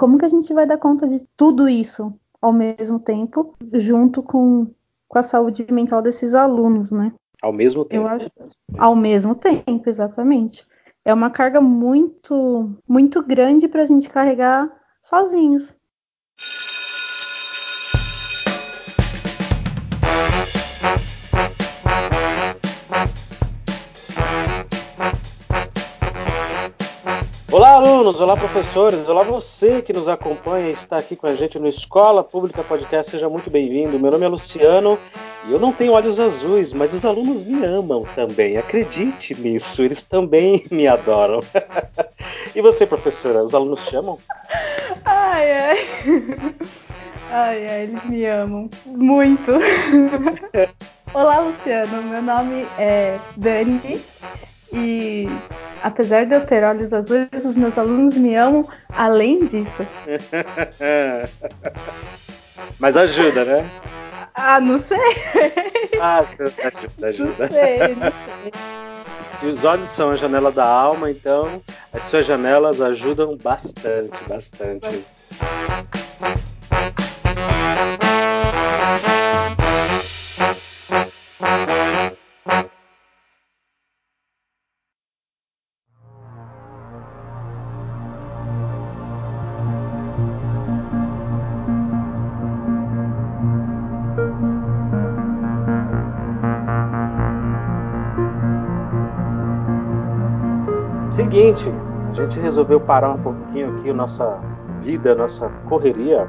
como que a gente vai dar conta de tudo isso ao mesmo tempo, junto com, com a saúde mental desses alunos, né? Ao mesmo tempo. Eu acho, ao mesmo tempo, exatamente. É uma carga muito, muito grande para a gente carregar sozinhos. Alunos! Olá, professores! Olá, você que nos acompanha e está aqui com a gente no Escola Pública Podcast. Seja muito bem-vindo. Meu nome é Luciano e eu não tenho olhos azuis, mas os alunos me amam também. Acredite nisso, eles também me adoram. e você, professora, os alunos te amam? Ai, ai. Ai, ai, eles me amam muito. Olá, Luciano. Meu nome é Dani e apesar de eu ter olhos azuis, os meus alunos me amam além disso. Mas ajuda, né? Ah, não sei. Ah, ajuda, ajuda. Não sei, não sei. Se os olhos são a janela da alma, então as suas janelas ajudam bastante, bastante. Seguinte, resolveu parar um pouquinho aqui a nossa vida, a nossa correria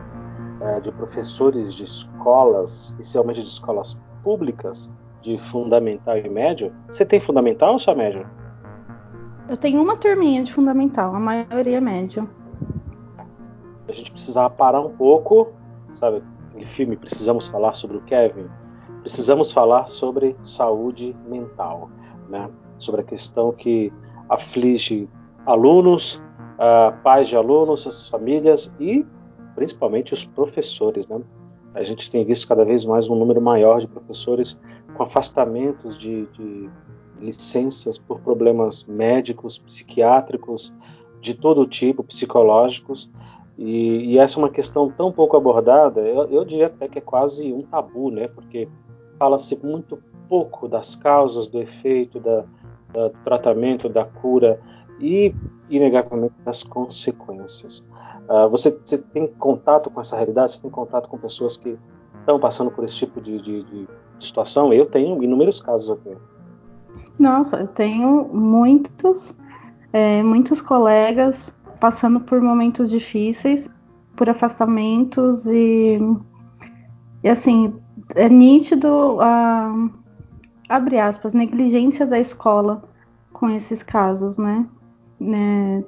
é, de professores de escolas, especialmente de escolas públicas, de fundamental e médio. Você tem fundamental ou só médio? Eu tenho uma turminha de fundamental, a maioria é médio. A gente precisava parar um pouco, sabe? Aquele filme Precisamos Falar sobre o Kevin. Precisamos falar sobre saúde mental, né? Sobre a questão que aflige alunos, uh, pais de alunos, as famílias e principalmente os professores. Né? A gente tem visto cada vez mais um número maior de professores com afastamentos de, de licenças por problemas médicos, psiquiátricos, de todo tipo, psicológicos. E, e, essa é uma questão tão pouco abordada, eu, eu diria até que é quase um tabu, né? Porque fala-se muito pouco das causas, do efeito, da, do tratamento, da cura e, inegavelmente, das consequências. Uh, você, você, tem contato com essa realidade? Você tem contato com pessoas que estão passando por esse tipo de, de, de situação? Eu tenho inúmeros casos aqui. Nossa, eu tenho muitos, é, muitos colegas passando por momentos difíceis, por afastamentos e, e assim, é nítido a abre aspas, negligência da escola com esses casos, né? Né?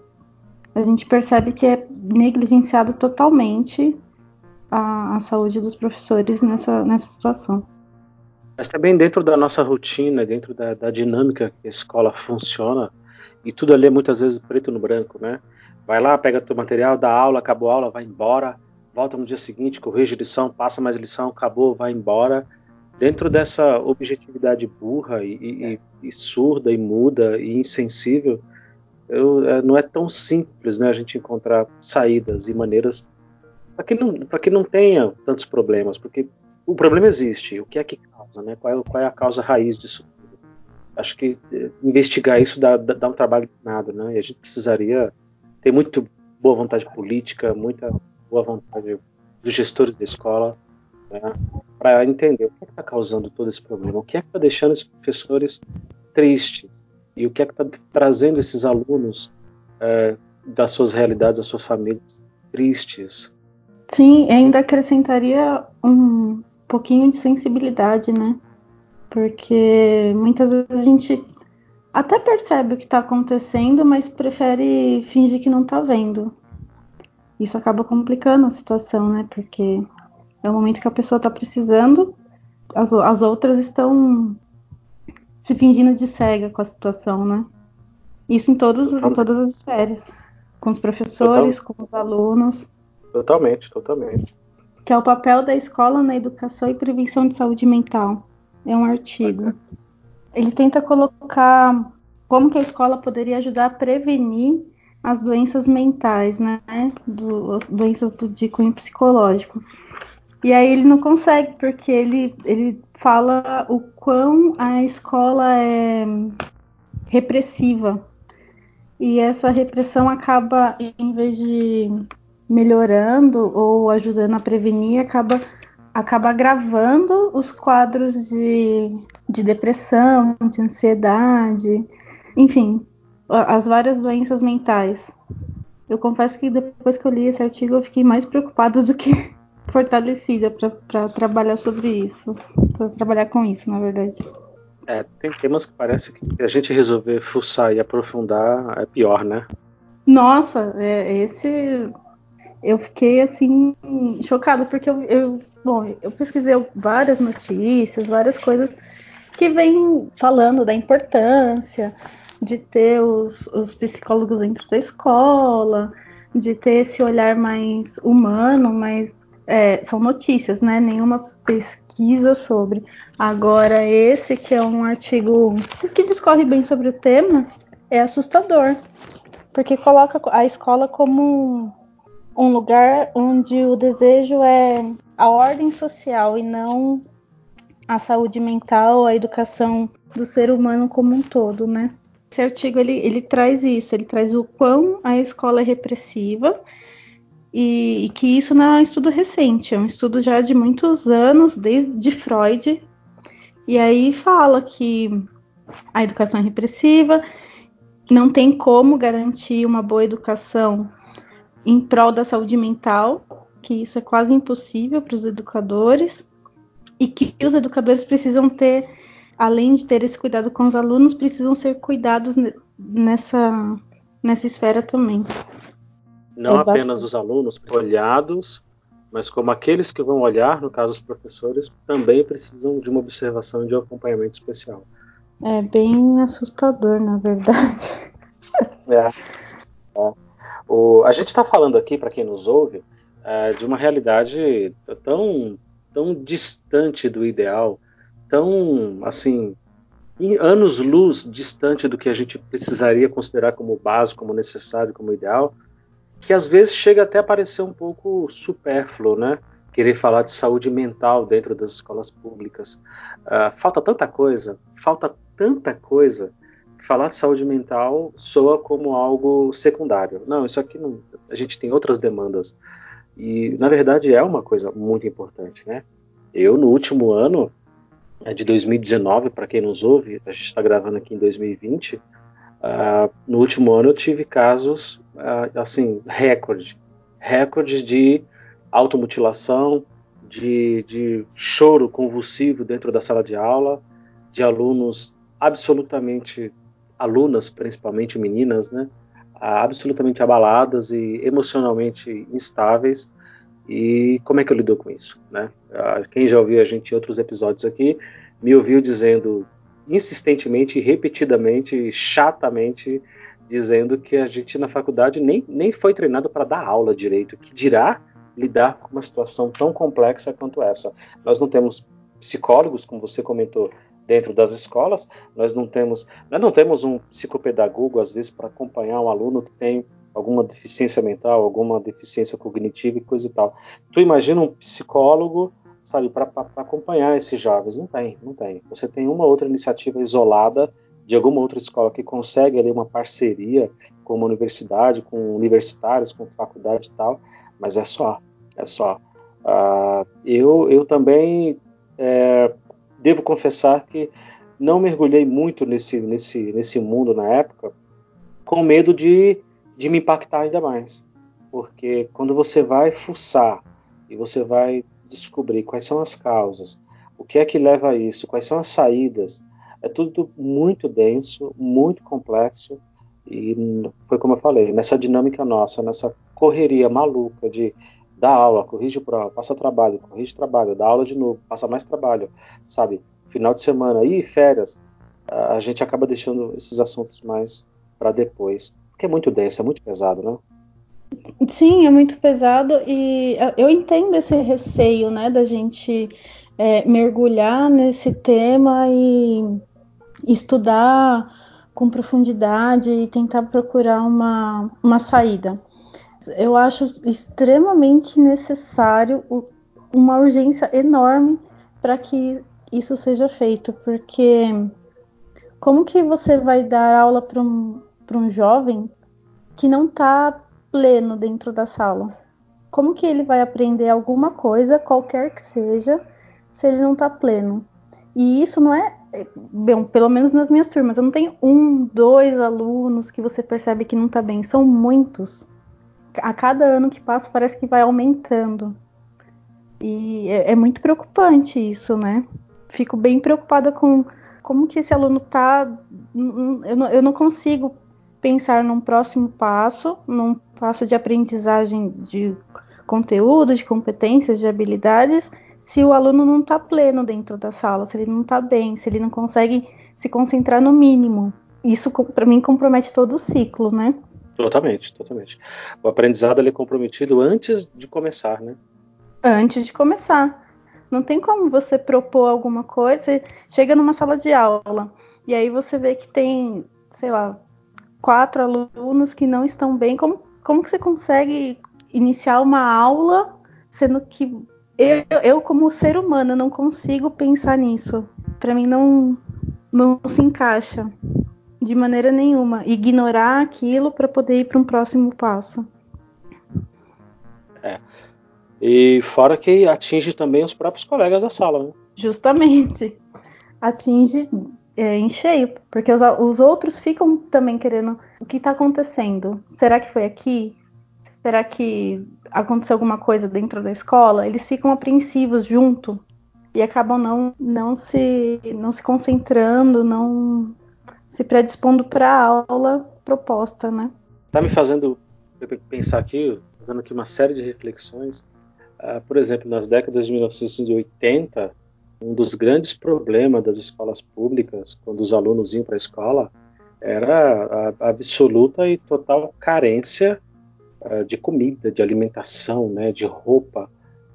A gente percebe que é negligenciado totalmente a, a saúde dos professores nessa, nessa situação. Mas também dentro da nossa rotina, dentro da, da dinâmica que a escola funciona, e tudo ali é muitas vezes preto no branco, né? Vai lá, pega teu material, dá aula, acabou a aula, vai embora, volta no dia seguinte, corrige lição, passa mais lição, acabou, vai embora dentro dessa objetividade burra e, e, e surda e muda e insensível, eu, é, não é tão simples né, a gente encontrar saídas e maneiras para que, não, que não tenha tantos problemas, porque o problema existe, o que é que causa, né? qual, é, qual é a causa raiz disso tudo. Acho que é, investigar isso dá, dá, um trabalho nada, né? e a gente precisaria ter muito boa vontade política, muita boa vontade dos gestores da escola, né, para entender o que é está causando todo esse problema, o que é que está deixando esses professores tristes e o que é que está trazendo esses alunos é, das suas realidades, das suas famílias tristes. Sim, ainda acrescentaria um pouquinho de sensibilidade, né? Porque muitas vezes a gente até percebe o que está acontecendo, mas prefere fingir que não está vendo. Isso acaba complicando a situação, né? Porque é o momento que a pessoa está precisando, as, as outras estão se fingindo de cega com a situação, né? Isso em, todos, em todas as esferas. Com os professores, Total. com os alunos. Totalmente, totalmente. Que é o papel da escola na educação e prevenção de saúde mental. É um artigo. Ele tenta colocar como que a escola poderia ajudar a prevenir as doenças mentais, né? Do, as doenças do, de cunho psicológico. E aí ele não consegue, porque ele, ele fala o quão a escola é repressiva. E essa repressão acaba, em vez de melhorando ou ajudando a prevenir, acaba, acaba agravando os quadros de, de depressão, de ansiedade, enfim, as várias doenças mentais. Eu confesso que depois que eu li esse artigo eu fiquei mais preocupada do que fortalecida para trabalhar sobre isso, para trabalhar com isso, na verdade. É, tem temas que parece que a gente resolver fuçar e aprofundar é pior, né? Nossa, é, esse eu fiquei assim chocada porque eu, eu, bom, eu pesquisei várias notícias, várias coisas que vêm falando da importância de ter os, os psicólogos dentro da escola, de ter esse olhar mais humano, mais é, são notícias, né? Nenhuma pesquisa sobre. Agora, esse que é um artigo que discorre bem sobre o tema, é assustador, porque coloca a escola como um lugar onde o desejo é a ordem social e não a saúde mental, a educação do ser humano como um todo, né? Esse artigo ele, ele traz isso, ele traz o quão a escola é repressiva e, e, que isso não é um estudo recente, é um estudo já de muitos anos, desde Freud. E aí fala que a educação é repressiva, não tem como garantir uma boa educação em prol da saúde mental, que isso é quase impossível para os educadores, e que os educadores precisam ter, além de ter esse cuidado com os alunos, precisam ser cuidados nessa, nessa esfera também. Não é apenas os alunos olhados, mas como aqueles que vão olhar, no caso os professores, também precisam de uma observação e de um acompanhamento especial. É bem assustador, na verdade. É. é. O, a gente está falando aqui, para quem nos ouve, é, de uma realidade tão, tão distante do ideal, tão assim, em anos-luz distante do que a gente precisaria considerar como básico, como necessário, como ideal, que às vezes chega até a parecer um pouco supérfluo, né? Querer falar de saúde mental dentro das escolas públicas. Uh, falta tanta coisa, falta tanta coisa, que falar de saúde mental soa como algo secundário. Não, isso aqui não. A gente tem outras demandas. E, na verdade, é uma coisa muito importante, né? Eu, no último ano, é de 2019, para quem nos ouve, a gente está gravando aqui em 2020, Uh, no último ano eu tive casos, uh, assim, recorde. Recorde de automutilação, de, de choro convulsivo dentro da sala de aula, de alunos absolutamente, alunas principalmente meninas, né? Uh, absolutamente abaladas e emocionalmente instáveis. E como é que eu lido com isso, né? quem já ouviu a gente em outros episódios aqui, me ouviu dizendo insistentemente, repetidamente, chatamente, dizendo que a gente na faculdade nem, nem foi treinado para dar aula direito, que dirá lidar com uma situação tão complexa quanto essa. Nós não temos psicólogos, como você comentou, dentro das escolas, nós não temos, nós não temos um psicopedagogo às vezes para acompanhar um aluno que tem alguma deficiência mental, alguma deficiência cognitiva e coisa e tal. Tu imagina um psicólogo sabe, para acompanhar esses jovens. Não tem, não tem. Você tem uma outra iniciativa isolada de alguma outra escola que consegue ali uma parceria com uma universidade, com universitários, com faculdade e tal, mas é só, é só. Uh, eu, eu também é, devo confessar que não mergulhei muito nesse, nesse, nesse mundo na época, com medo de, de me impactar ainda mais. Porque quando você vai fuçar e você vai descobrir quais são as causas, o que é que leva a isso, quais são as saídas. É tudo muito denso, muito complexo e foi como eu falei, nessa dinâmica nossa, nessa correria maluca de dar aula, corrige prova, passa trabalho, corrige trabalho, dá aula de novo, passa mais trabalho, sabe? Final de semana e férias, a gente acaba deixando esses assuntos mais para depois, porque é muito denso, é muito pesado, né? Sim, é muito pesado e eu entendo esse receio, né, da gente é, mergulhar nesse tema e estudar com profundidade e tentar procurar uma, uma saída. Eu acho extremamente necessário uma urgência enorme para que isso seja feito, porque como que você vai dar aula para um, um jovem que não está pleno dentro da sala? Como que ele vai aprender alguma coisa, qualquer que seja, se ele não está pleno? E isso não é, bem, pelo menos nas minhas turmas, eu não tenho um, dois alunos que você percebe que não está bem, são muitos. A cada ano que passa parece que vai aumentando. E é, é muito preocupante isso, né? Fico bem preocupada com como que esse aluno está. Eu não, eu não consigo pensar num próximo passo, num passo de aprendizagem de conteúdo, de competências, de habilidades, se o aluno não está pleno dentro da sala, se ele não está bem, se ele não consegue se concentrar no mínimo. Isso, para mim, compromete todo o ciclo, né? Totalmente, totalmente. O aprendizado ele é comprometido antes de começar, né? Antes de começar. Não tem como você propor alguma coisa, chega numa sala de aula e aí você vê que tem, sei lá, quatro alunos que não estão bem. Como, como que você consegue iniciar uma aula sendo que eu, eu como ser humano, não consigo pensar nisso. Para mim não, não se encaixa de maneira nenhuma. Ignorar aquilo para poder ir para um próximo passo. É. E fora que atinge também os próprios colegas da sala, né? Justamente. Atinge é, em cheio, porque os, os outros ficam também querendo o que está acontecendo. Será que foi aqui? Será que aconteceu alguma coisa dentro da escola? Eles ficam apreensivos junto e acabam não, não, se, não se concentrando, não se predispondo para a aula proposta, né? Está me fazendo pensar aqui, fazendo aqui uma série de reflexões. Uh, por exemplo, nas décadas de 1980, um dos grandes problemas das escolas públicas, quando os alunos iam para a escola, era a absoluta e total carência uh, de comida, de alimentação, né, de roupa.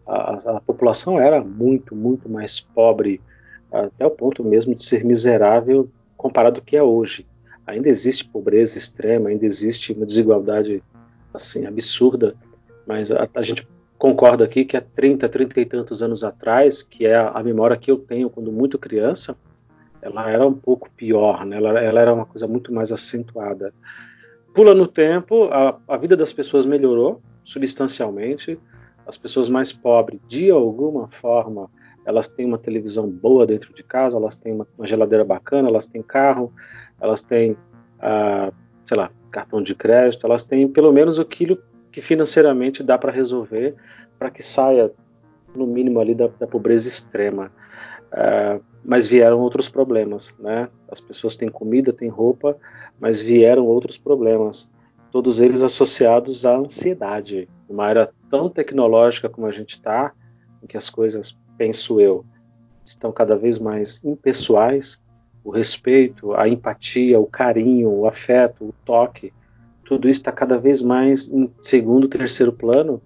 A, a, população era muito, muito mais pobre, até o ponto mesmo de ser miserável comparado ao que é hoje. Ainda existe pobreza extrema, ainda existe uma desigualdade assim absurda, mas a, a gente concorda aqui que há 30, 30 e tantos anos atrás, que é a, a memória que eu tenho quando muito criança, ela era um pouco pior, né? ela, ela era uma coisa muito mais acentuada. Pula no tempo, a, a vida das pessoas melhorou substancialmente. As pessoas mais pobres, de alguma forma, elas têm uma televisão boa dentro de casa, elas têm uma, uma geladeira bacana, elas têm carro, elas têm, ah, sei lá, cartão de crédito, elas têm pelo menos aquilo que financeiramente dá para resolver para que saia no mínimo ali da, da pobreza extrema. Uh, mas vieram outros problemas, né? As pessoas têm comida, têm roupa, mas vieram outros problemas, todos eles associados à ansiedade. Uma era tão tecnológica como a gente está, em que as coisas, penso eu, estão cada vez mais impessoais, o respeito, a empatia, o carinho, o afeto, o toque, tudo isso está cada vez mais em segundo, terceiro plano,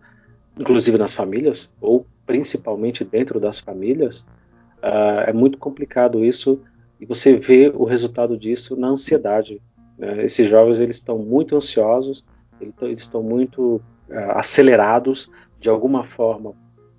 inclusive nas famílias, ou principalmente dentro das famílias. Uh, é muito complicado isso e você vê o resultado disso na ansiedade. Né? Esses jovens eles estão muito ansiosos, eles estão muito uh, acelerados de alguma forma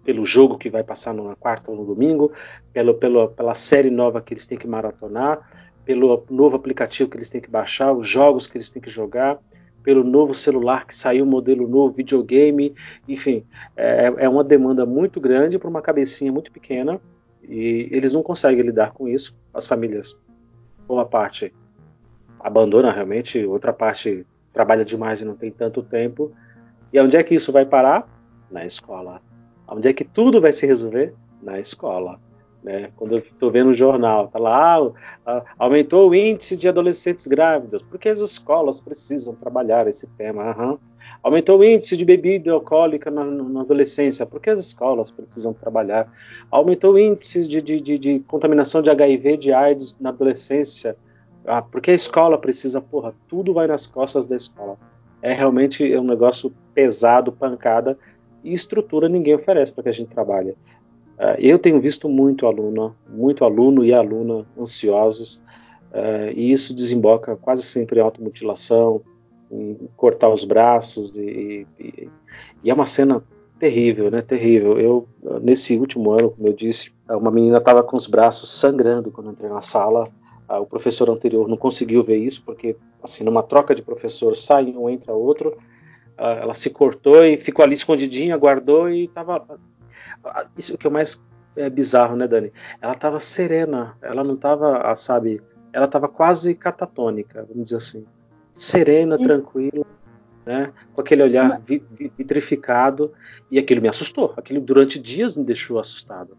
pelo jogo que vai passar na quarta ou no domingo, pelo, pelo, pela série nova que eles têm que maratonar, pelo novo aplicativo que eles têm que baixar, os jogos que eles têm que jogar, pelo novo celular que saiu, modelo novo, videogame, enfim, é, é uma demanda muito grande para uma cabecinha muito pequena e eles não conseguem lidar com isso. As famílias, uma parte abandona realmente, outra parte trabalha demais e não tem tanto tempo. E onde é que isso vai parar? Na escola. Onde é que tudo vai se resolver? Na escola. Né? Quando eu estou vendo o jornal, tá lá, ah, aumentou o índice de adolescentes grávidas, porque as escolas precisam trabalhar esse tema. Uhum. Aumentou o índice de bebida alcoólica na, na, adolescência, porque as escolas precisam trabalhar. Aumentou o índice de, de, de, de contaminação de HIV, de AIDS na adolescência, ah, porque a escola precisa, porra, tudo vai nas costas da escola. É realmente um negócio pesado, pancada, e estrutura ninguém oferece para que a gente trabalhe. Uh, eu tenho visto muito aluno, muito aluno e aluna ansiosos, uh, e isso desemboca quase sempre em automutilação, em cortar os braços, e, e, e, é uma cena terrível, né? Terrível. Eu, nesse último ano, como eu disse, uma menina estava com os braços sangrando quando entrei na sala. Uh, o professor anterior não conseguiu ver isso, porque, assim, numa troca de professor, sai um, entra outro. Ela se cortou e ficou ali escondidinha, guardou e estava. Isso que é o mais é bizarro, né, Dani? Ela estava serena, ela não estava, sabe, ela estava quase catatônica, vamos dizer assim. Serena, Sim. tranquila, né? Com aquele olhar vitrificado e aquilo me assustou. Aquilo durante dias me deixou assustado.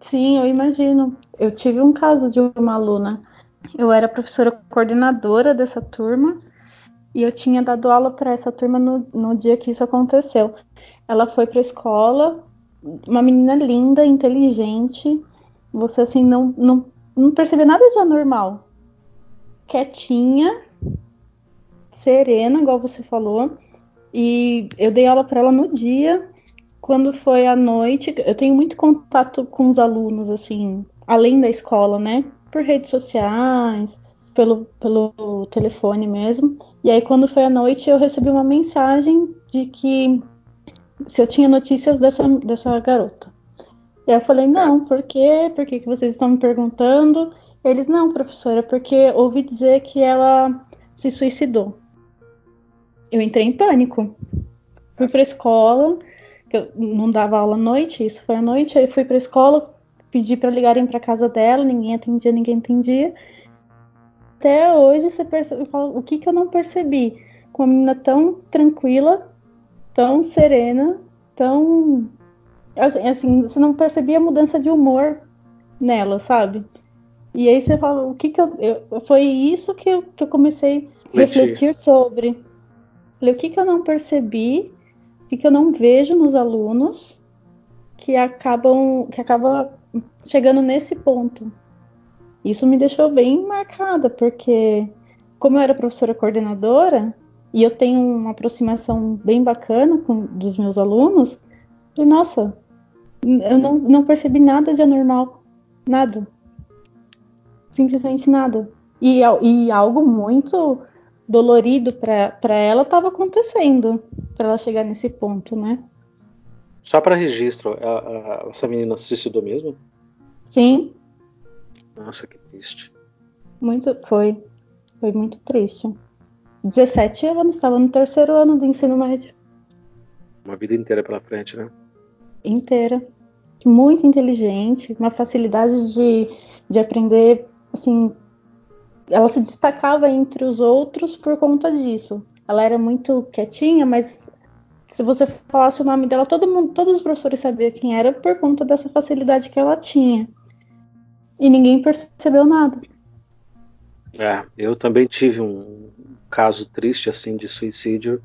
Sim, eu imagino. Eu tive um caso de uma aluna. Eu era professora coordenadora dessa turma e eu tinha dado aula para essa turma no, no dia que isso aconteceu. Ela foi para a escola, uma menina linda, inteligente. Você assim não, não, não percebe nada de anormal. Quietinha, serena, igual você falou. E eu dei aula para ela no dia. Quando foi à noite, eu tenho muito contato com os alunos, assim, além da escola, né? Por redes sociais, pelo, pelo telefone mesmo. E aí, quando foi à noite, eu recebi uma mensagem de que se eu tinha notícias dessa, dessa garota. E eu falei, não, por quê? Por que, que vocês estão me perguntando? Eles, não, professora, porque ouvi dizer que ela se suicidou. Eu entrei em pânico. Fui pra escola, que eu não dava aula à noite, isso foi à noite, aí fui pra escola, pedi para ligarem para casa dela, ninguém atendia, ninguém entendia. Até hoje você percebe, o que que eu não percebi? Com uma menina tão tranquila, tão serena, tão. Assim, assim, você não percebia a mudança de humor nela, sabe? E aí você fala, o que que eu. eu foi isso que eu, que eu comecei a refletir sobre. Falei, o que que eu não percebi, o que que eu não vejo nos alunos que acabam, que acaba chegando nesse ponto. Isso me deixou bem marcada, porque como eu era professora coordenadora, e eu tenho uma aproximação bem bacana com dos meus alunos, e nossa, eu não, não percebi nada de anormal, nada, simplesmente nada. E, e algo muito dolorido para ela estava acontecendo para ela chegar nesse ponto, né? Só para registro, a, a, essa menina se suicidou mesmo? Sim. Nossa, que triste. Muito, foi, foi muito triste. 17 anos, estava no terceiro ano do ensino médio. Uma vida inteira pela frente, né? Inteira. Muito inteligente, uma facilidade de, de aprender, assim, ela se destacava entre os outros por conta disso. Ela era muito quietinha, mas se você falasse o nome dela, todo mundo, todos os professores sabiam quem era por conta dessa facilidade que ela tinha. E ninguém percebeu nada. É, eu também tive um caso triste assim de suicídio.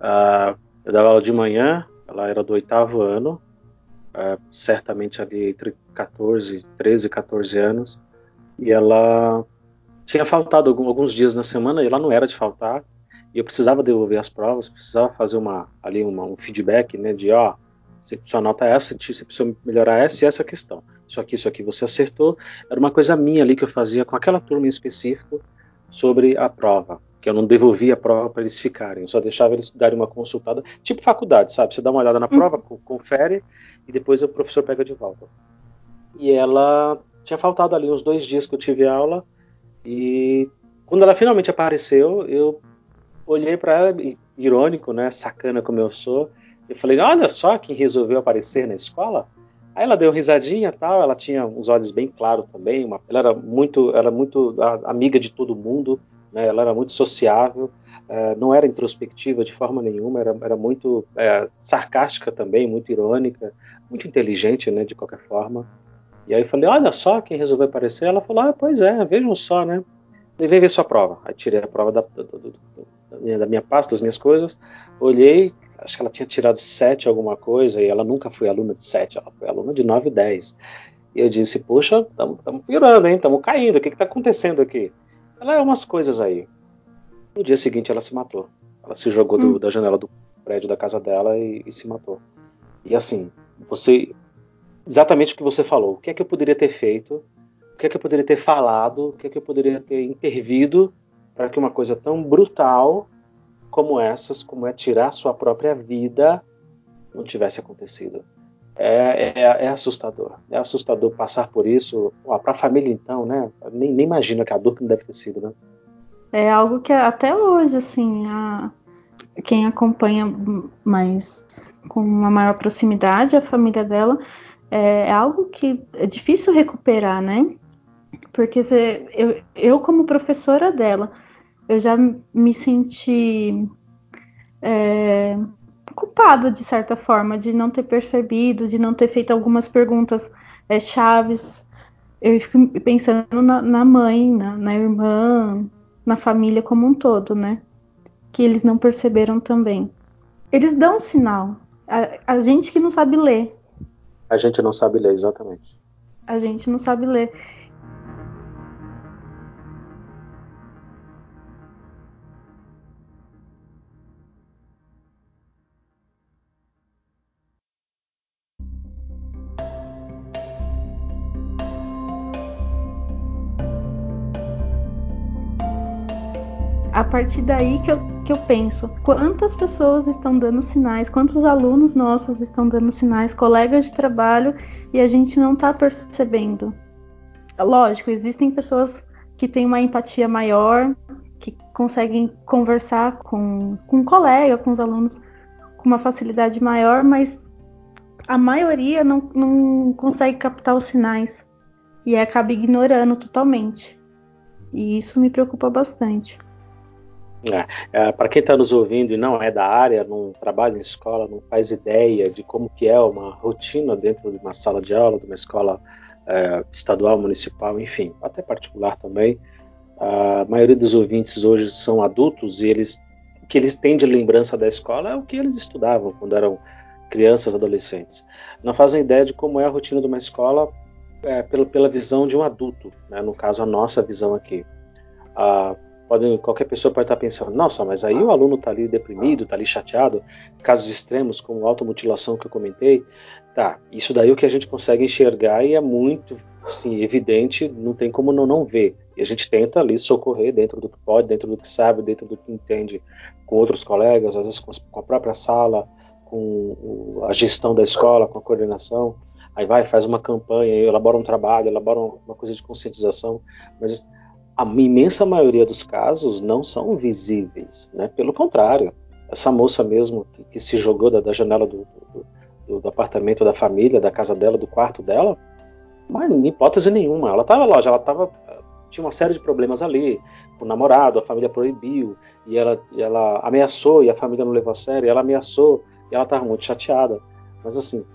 Uh, eu dava aula de manhã, ela era do oitavo ano, uh, certamente ali entre 14, 13 e 14 anos, e ela tinha faltado alguns dias na semana e ela não era de faltar, e eu precisava devolver as provas, precisava fazer uma ali uma, um feedback, né, de ó, sua nota é essa, você precisa melhorar essa e essa questão. Isso aqui, isso aqui você acertou. Era uma coisa minha ali que eu fazia com aquela turma em específico sobre a prova, que eu não devolvia a prova para eles ficarem, eu só deixava eles darem uma consultada, tipo faculdade, sabe? Você dá uma olhada na prova, uhum. confere e depois o professor pega de volta. E ela tinha faltado ali uns dois dias que eu tive aula e quando ela finalmente apareceu, eu olhei para ela, irônico, né, sacana como eu sou, eu falei, olha só quem resolveu aparecer na escola. Aí ela deu risadinha tal, ela tinha os olhos bem claros também, uma, ela era muito, era muito amiga de todo mundo, né, ela era muito sociável, é, não era introspectiva de forma nenhuma, era, era muito é, sarcástica também, muito irônica, muito inteligente, né, de qualquer forma. E aí eu falei, olha só quem resolveu aparecer. Ela falou, ah, pois é, vejam só, né? Levei ver sua prova. Aí tirei a prova da, da, da, minha, da minha pasta, das minhas coisas, olhei, acho que ela tinha tirado 7 alguma coisa, e ela nunca foi aluna de 7, ela foi aluna de 9 e 10. E eu disse, puxa, estamos piorando, hein? Estamos caindo, o que está acontecendo aqui? Ela é umas coisas aí. No dia seguinte ela se matou. Ela se jogou do, hum. da janela do prédio da casa dela e, e, se matou. E assim, você. Exatamente o que você falou. O que é que eu poderia ter feito o que é que eu poderia ter falado, o que é que eu poderia ter intervido para que uma coisa tão brutal como essas, como é tirar sua própria vida, não tivesse acontecido. É, é, é assustador. É assustador passar por isso. Para a família, então, né? Nem, nem imagino que a dor não deve ter sido, né? É algo que até hoje, assim, a, quem acompanha mais com uma maior proximidade a família dela, é, é algo que é difícil recuperar, né? Porque você, eu, eu, como professora dela, eu já me senti é, culpado, de certa forma, de não ter percebido, de não ter feito algumas perguntas é, chaves. Eu fico pensando na, na mãe, na, na irmã, na família como um todo, né? Que eles não perceberam também. Eles dão um sinal. A, a gente que não sabe ler. A gente não sabe ler, exatamente. A gente não sabe ler. A partir daí que eu, que eu penso, quantas pessoas estão dando sinais, quantos alunos nossos estão dando sinais, colegas de trabalho, e a gente não está percebendo. Lógico, existem pessoas que têm uma empatia maior, que conseguem conversar com, com um colega, com os alunos com uma facilidade maior, mas a maioria não, não consegue captar os sinais e acaba ignorando totalmente. E isso me preocupa bastante. É, é, para quem está nos ouvindo e não é da área, não trabalha em escola, não faz ideia de como que é uma rotina dentro de uma sala de aula, de uma escola é, estadual, municipal, enfim, até particular também. A maioria dos ouvintes hoje são adultos e eles o que eles têm de lembrança da escola é o que eles estudavam quando eram crianças, adolescentes. Não fazem ideia de como é a rotina de uma escola é, pela, pela visão de um adulto, né? no caso a nossa visão aqui. Ah, Pode, qualquer pessoa pode estar pensando, nossa, mas aí o aluno está ali deprimido, está ali chateado, casos extremos como automutilação que eu comentei, tá, isso daí é o que a gente consegue enxergar e é muito assim, evidente, não tem como não, não ver. E a gente tenta ali socorrer dentro do que pode, dentro do que sabe, dentro do que entende, com outros colegas, às vezes com a própria sala, com a gestão da escola, com a coordenação. Aí vai, faz uma campanha, elabora um trabalho, elabora uma coisa de conscientização, mas a imensa maioria dos casos não são visíveis, né? Pelo contrário, essa moça mesmo que, que se jogou da, da janela do, do, do, apartamento da família, da casa dela, do quarto dela, mas em hipótese nenhuma, ela estava lá, ela estava tinha uma série de problemas ali, o namorado, a família proibiu, e ela, e ela ameaçou, e a família não levou a sério, e ela ameaçou, e ela estava muito chateada. Mas assim,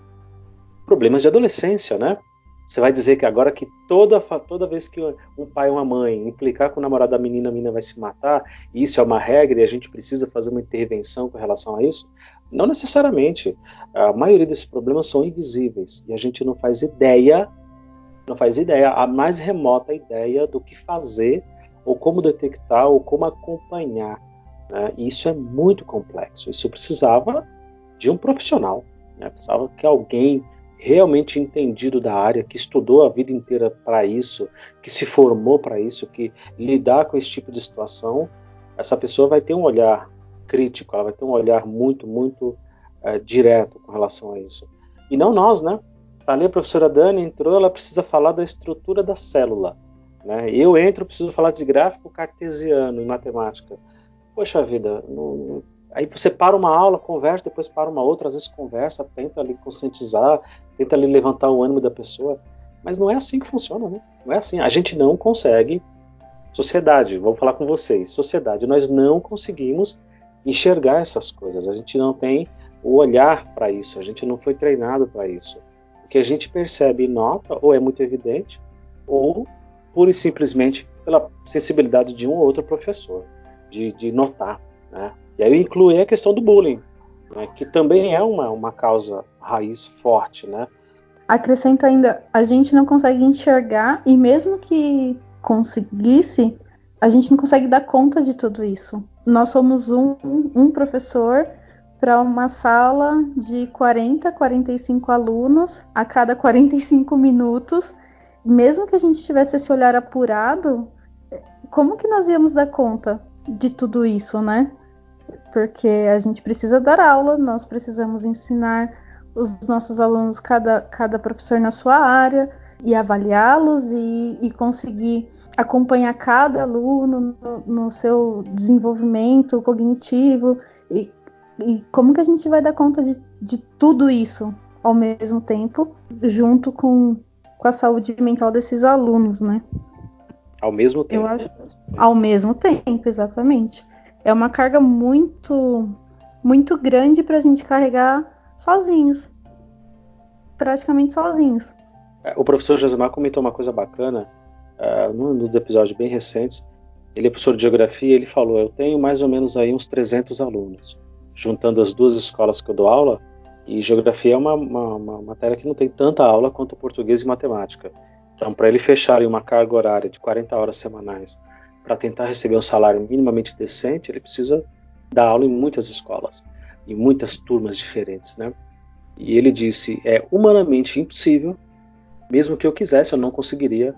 problemas de adolescência, né? Você vai dizer que agora que toda, toda vez que um pai ou uma mãe implicar com o namorado da menina, a menina vai se matar, e isso é uma regra e a gente precisa fazer uma intervenção com relação a isso? Não necessariamente. A maioria desses problemas são invisíveis e a gente não faz ideia, não faz ideia, a mais remota ideia do que fazer, ou como detectar, ou como acompanhar. Né? E isso é muito complexo. Isso precisava de um profissional, né? precisava que alguém realmente entendido da área, que estudou a vida inteira para isso, que se formou para isso, que lidar com esse tipo de situação, essa pessoa vai ter um olhar crítico, ela vai ter um olhar muito, muito é, direto com relação a isso. E não nós, né? Tá ali a professora Dani entrou, ela precisa falar da estrutura da célula. Né? Eu entro, preciso falar de gráfico cartesiano em matemática. Poxa vida, não, Aí você para uma aula, conversa, depois para uma outra, às vezes conversa, tenta ali conscientizar, tenta ali levantar o ânimo da pessoa. Mas não é assim que funciona, né? Não é assim. A gente não consegue. Sociedade, vou falar com vocês. Sociedade, nós não conseguimos enxergar essas coisas. A gente não tem o olhar para isso. A gente não foi treinado para isso. O que a gente percebe e nota, ou é muito evidente, ou pura e simplesmente pela sensibilidade de um ou outro professor, de, de notar, né? E aí eu incluí a questão do bullying, né, que também é uma, uma causa raiz forte, né? Acrescento ainda, a gente não consegue enxergar e mesmo que conseguisse, a gente não consegue dar conta de tudo isso. Nós somos um, um professor para uma sala de 40, 45 alunos a cada 45 minutos mesmo que a gente tivesse esse olhar apurado, como que nós íamos dar conta de tudo isso, né? Porque a gente precisa dar aula, nós precisamos ensinar os nossos alunos, cada, cada professor na sua área, e avaliá-los e, e, conseguir acompanhar cada aluno no, no seu desenvolvimento cognitivo e, e, como que a gente vai dar conta de, de tudo isso ao mesmo tempo, junto com, com a saúde mental desses alunos, né? Ao mesmo tempo. Acho, ao mesmo tempo, exatamente. É uma carga muito, muito grande para a gente carregar sozinhos, praticamente sozinhos. É, o professor Josemar comentou uma coisa bacana uh, num dos episódios bem recentes. Ele é professor de geografia. Ele falou: Eu tenho mais ou menos aí uns 300 alunos, juntando as duas escolas que eu dou aula. E geografia é uma, uma, uma matéria que não tem tanta aula quanto português e matemática. Então, para ele fechar uma carga horária de 40 horas semanais para tentar receber um salário minimamente decente, ele precisa dar aula em muitas escolas, em muitas turmas diferentes, né? E ele disse: é humanamente impossível mesmo que eu quisesse, eu não conseguiria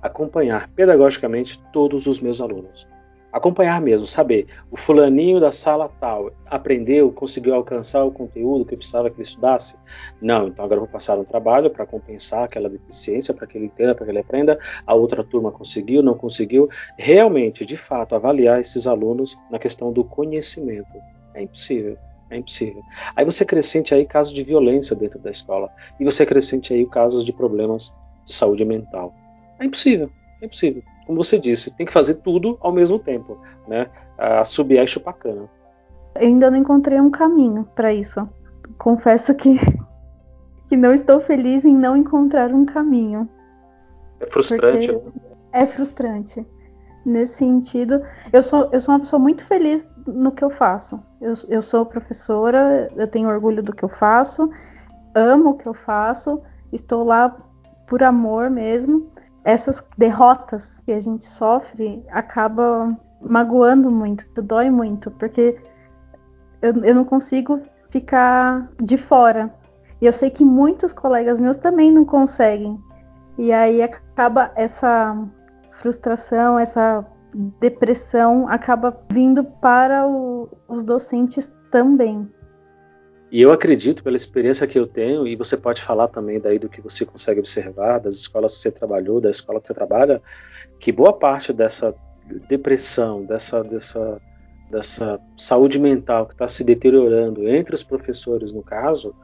acompanhar pedagogicamente todos os meus alunos. Acompanhar mesmo, saber, o fulaninho da sala tal aprendeu, conseguiu alcançar o conteúdo que eu precisava que ele estudasse? Não, então agora eu vou passar um trabalho para compensar aquela deficiência, para que ele entenda, para que ele aprenda. A outra turma conseguiu, não conseguiu. Realmente, de fato, avaliar esses alunos na questão do conhecimento. É impossível. É impossível. Aí você acrescente aí casos de violência dentro da escola. E você acrescente aí casos de problemas de saúde mental. É impossível. É impossível. Como você disse, tem que fazer tudo ao mesmo tempo. Né? A subir e chupar cana. ainda não encontrei um caminho para isso. Confesso que, que não estou feliz em não encontrar um caminho. É frustrante. Né? É frustrante nesse sentido. Eu sou, eu sou uma pessoa muito feliz no que eu faço. Eu, eu sou professora, eu tenho orgulho do que eu faço, amo o que eu faço, estou lá por amor mesmo. Essas derrotas que a gente sofre acaba magoando muito, dói muito, porque eu, eu não consigo ficar de fora. E eu sei que muitos colegas meus também não conseguem. E aí acaba essa frustração, essa depressão acaba vindo para o, os docentes também. E eu acredito, pela experiência que eu tenho, e você pode falar também daí do que você consegue observar, das escolas que você trabalhou, da escola que você trabalha, que boa parte dessa depressão, dessa, dessa, dessa saúde mental que está se deteriorando entre os professores, no caso,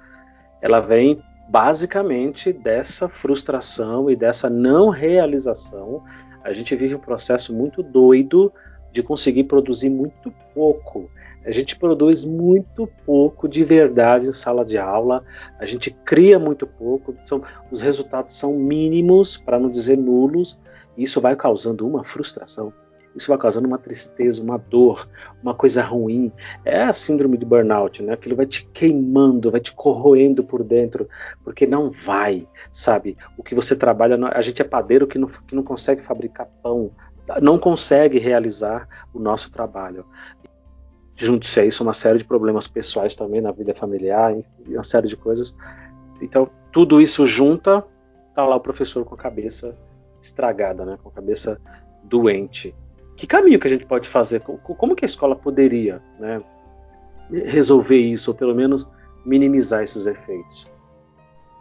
ela vem basicamente dessa frustração e dessa não realização. A gente vive um processo muito doido de conseguir produzir muito pouco. A gente produz muito pouco de verdade em sala de aula, a gente cria muito pouco, são, os resultados são mínimos, para não dizer nulos, e isso vai causando uma frustração. Isso vai causando uma tristeza, uma dor, uma coisa ruim. É a síndrome de burnout, né? Aquilo vai te queimando, vai te corroendo por dentro, porque não vai, sabe? O que você trabalha, a gente é padeiro que não, que não consegue fabricar pão, não consegue realizar o nosso trabalho. Junto-se a isso, uma série de problemas pessoais também na vida familiar, uma série de coisas. Então, tudo isso junta, tá lá o professor com a cabeça estragada, né? Com a cabeça doente que caminho que a gente pode fazer? Como que a escola poderia né, resolver isso, ou pelo menos minimizar esses efeitos?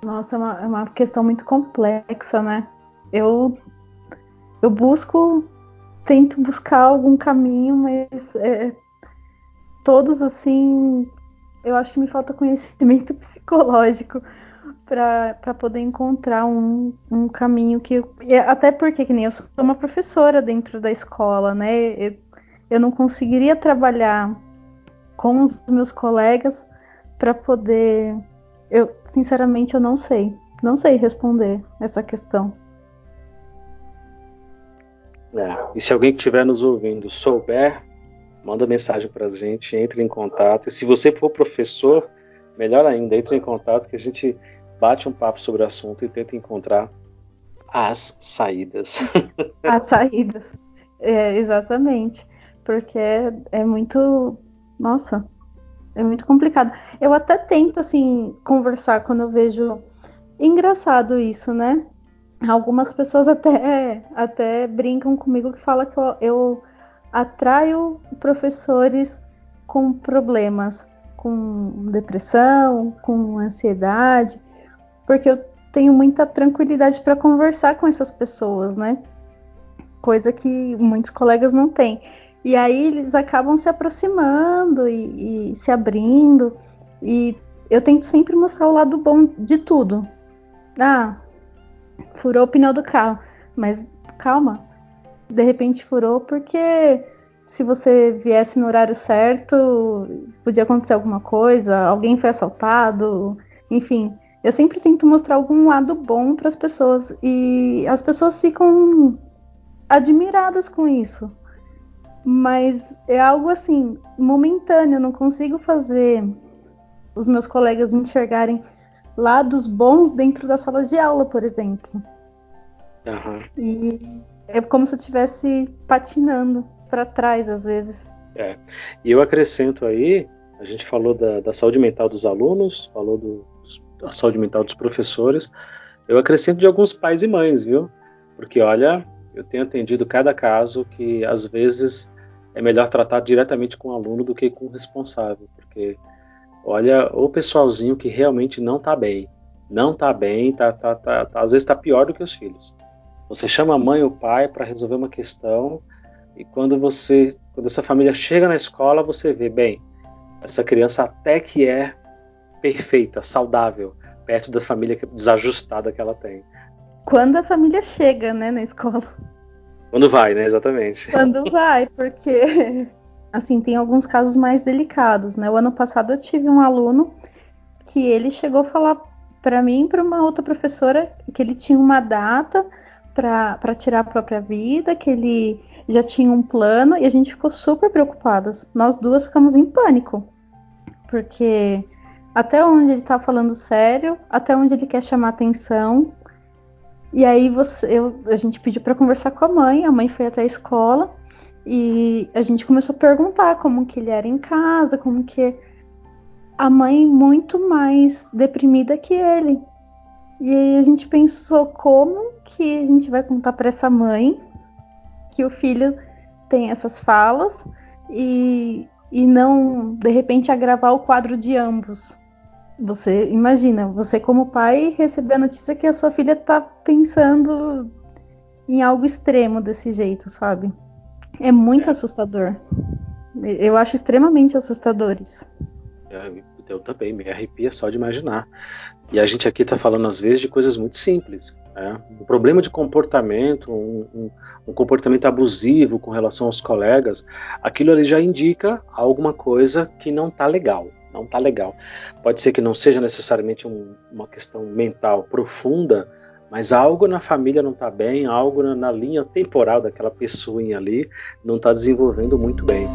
Nossa, é uma, é uma questão muito complexa, né? Eu, eu busco, tento buscar algum caminho, mas é, todos assim, eu acho que me falta conhecimento psicológico para poder encontrar um, um caminho que. Até porque, que nem eu sou uma professora dentro da escola, né? Eu, eu não conseguiria trabalhar com os meus colegas para poder. Eu, sinceramente, eu não sei. Não sei responder essa questão. É, e se alguém que estiver nos ouvindo souber, manda mensagem para a gente, entre em contato. E se você for professor, melhor ainda, entre em contato que a gente bate um papo sobre o assunto e tenta encontrar as saídas. As saídas, é, exatamente. Porque é, muito. Nossa, é muito complicado. Eu até tento, assim, conversar quando eu vejo. Engraçado isso, né? Algumas pessoas até, até brincam comigo que falam que eu, eu atraio professores com problemas, com depressão, com ansiedade, porque eu tenho muita tranquilidade para conversar com essas pessoas, né? Coisa que muitos colegas não têm. E aí eles acabam se aproximando e, e se abrindo. E eu tento sempre mostrar o lado bom de tudo. Ah, furou o pneu do carro. Mas calma, de repente furou porque se você viesse no horário certo, podia acontecer alguma coisa, alguém foi assaltado, enfim. Eu sempre tento mostrar algum lado bom para as pessoas e as pessoas ficam admiradas com isso. Mas é algo assim, momentâneo, não consigo fazer os meus colegas enxergarem lados bons dentro da sala de aula, por exemplo. Uhum. E é como se eu estivesse patinando para trás, às vezes. É. E eu acrescento aí, a gente falou da, da saúde mental dos alunos, falou do, da saúde mental dos professores. Eu acrescento de alguns pais e mães, viu? Porque olha, eu tenho atendido cada caso que às vezes é melhor tratar diretamente com o aluno do que com o responsável, porque olha o pessoalzinho que realmente não está bem, não está bem, tá, tá, tá, tá, às vezes está pior do que os filhos. Você chama a mãe ou o pai para resolver uma questão e quando você, quando essa família chega na escola, você vê bem, essa criança até que é perfeita, saudável, perto da família desajustada que ela tem. Quando a família chega, né, na escola. Quando vai, né, exatamente. Quando vai, porque assim, tem alguns casos mais delicados, né? O ano passado eu tive um aluno que ele chegou a falar para mim, para uma outra professora, que ele tinha uma data para tirar a própria vida, que ele já tinha um plano e a gente ficou super preocupadas. Nós duas ficamos em pânico, porque até onde ele tá falando sério, até onde ele quer chamar atenção. E aí você, eu, a gente pediu para conversar com a mãe, a mãe foi até a escola e a gente começou a perguntar como que ele era em casa, como que a mãe muito mais deprimida que ele. E aí a gente pensou como que a gente vai contar para essa mãe que o filho tem essas falas e, e não de repente agravar o quadro de ambos. Você imagina, você como pai receber a notícia que a sua filha tá pensando em algo extremo desse jeito, sabe? É muito é. assustador. Eu acho extremamente assustador isso. É, eu também, me arrepia só de imaginar. E a gente aqui está falando, às vezes, de coisas muito simples. Né? Um problema de comportamento, um, um, um, comportamento abusivo com relação aos colegas, aquilo ali já indica alguma coisa que não está legal. Não está legal. Pode ser que não seja necessariamente um, uma questão mental profunda, mas algo na família não está bem, algo na, na linha temporal daquela pessoinha ali não está desenvolvendo muito bem.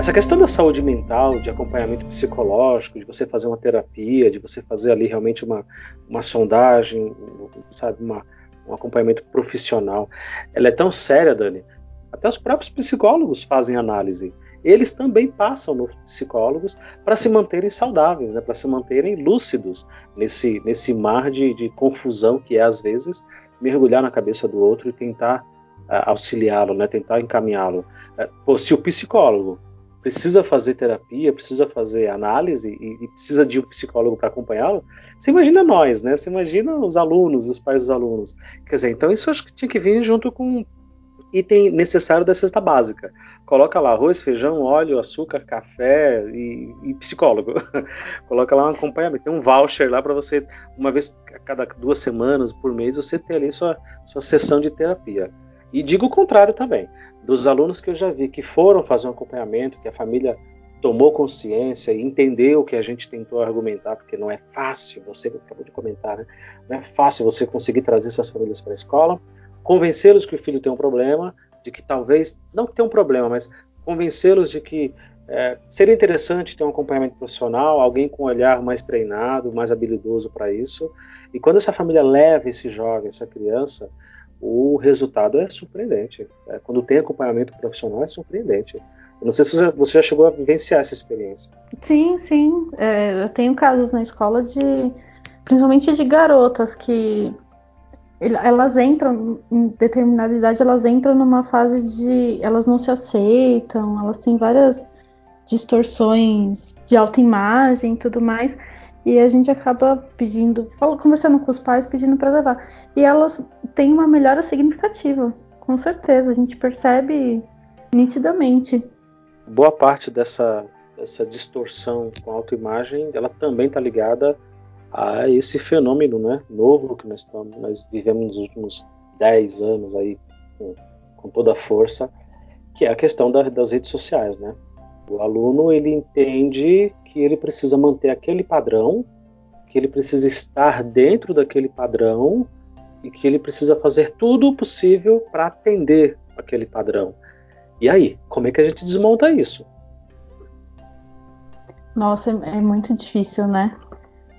Essa questão da saúde mental, de acompanhamento psicológico, de você fazer uma terapia, de você fazer ali realmente uma, uma sondagem, sabe, uma, um acompanhamento profissional, ela é tão séria, Dani. Até os próprios psicólogos fazem análise eles também passam nos psicólogos para se manterem saudáveis, né, para se manterem lúcidos nesse, nesse mar de, de, confusão que é, às vezes, mergulhar na cabeça do outro e tentar uh, auxiliá-lo, né, tentar encaminhá-lo. Uh, se o psicólogo precisa fazer terapia, precisa fazer análise e, e precisa de um psicólogo para acompanhá-lo, você imagina nós, né? Você imagina os alunos, os pais dos alunos. Quer dizer, então isso acho que tinha que vir junto com item necessário da cesta básica. Coloca lá arroz, feijão, óleo, açúcar, café e, e psicólogo. Coloca lá um acompanhamento. Tem um voucher lá para você, uma vez a cada duas semanas, por mês, você ter ali sua, sua sessão de terapia. E digo o contrário também. Dos alunos que eu já vi que foram fazer um acompanhamento, que a família tomou consciência e entendeu o que a gente tentou argumentar, porque não é fácil, você acabou de comentar, né? não é fácil você conseguir trazer essas famílias para a escola convencê-los que o filho tem um problema, de que talvez, não que tem um problema, mas convencê-los de que é, seria interessante ter um acompanhamento profissional, alguém com um olhar mais treinado, mais habilidoso para isso. E quando essa família leva esse jovem, essa criança, o resultado é surpreendente. É, quando tem acompanhamento profissional, é surpreendente. Eu não sei se você já chegou a vivenciar essa experiência. Sim, sim. É, eu tenho casos na escola de, principalmente de garotas que elas entram em determinada idade, elas entram numa fase de elas não se aceitam, elas têm várias distorções de autoimagem e tudo mais. E a gente acaba pedindo, conversando com os pais, pedindo para levar. E elas têm uma melhora significativa, com certeza. A gente percebe nitidamente. Boa parte dessa, dessa distorção com autoimagem, ela também está ligada a esse fenômeno né, novo que nós, nós vivemos nos últimos 10 anos aí com, com toda a força, que é a questão da, das redes sociais, né? O aluno ele entende que ele precisa manter aquele padrão, que ele precisa estar dentro daquele padrão e que ele precisa fazer tudo o possível para atender aquele padrão. E aí, como é que a gente desmonta isso? Nossa, é muito difícil, né?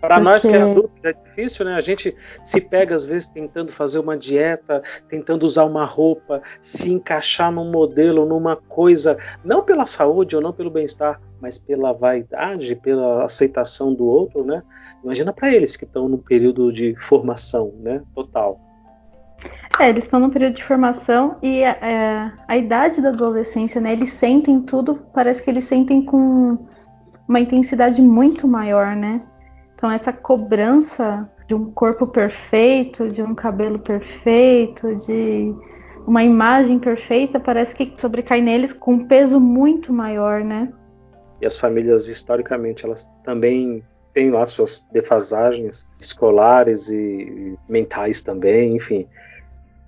Para Porque... nós que é adulto é difícil, né? A gente se pega às vezes tentando fazer uma dieta, tentando usar uma roupa, se encaixar num modelo, numa coisa, não pela saúde ou não pelo bem-estar, mas pela vaidade, pela aceitação do outro, né? Imagina para eles que estão num período de formação, né? Total. É, eles estão no período de formação e é, a idade da adolescência, né? Eles sentem tudo, parece que eles sentem com uma intensidade muito maior, né? Então, essa cobrança de um corpo perfeito, de um cabelo perfeito, de uma imagem perfeita, parece que sobrecai neles com um peso muito maior, né? E as famílias, historicamente, elas também têm lá suas defasagens escolares e mentais também, enfim.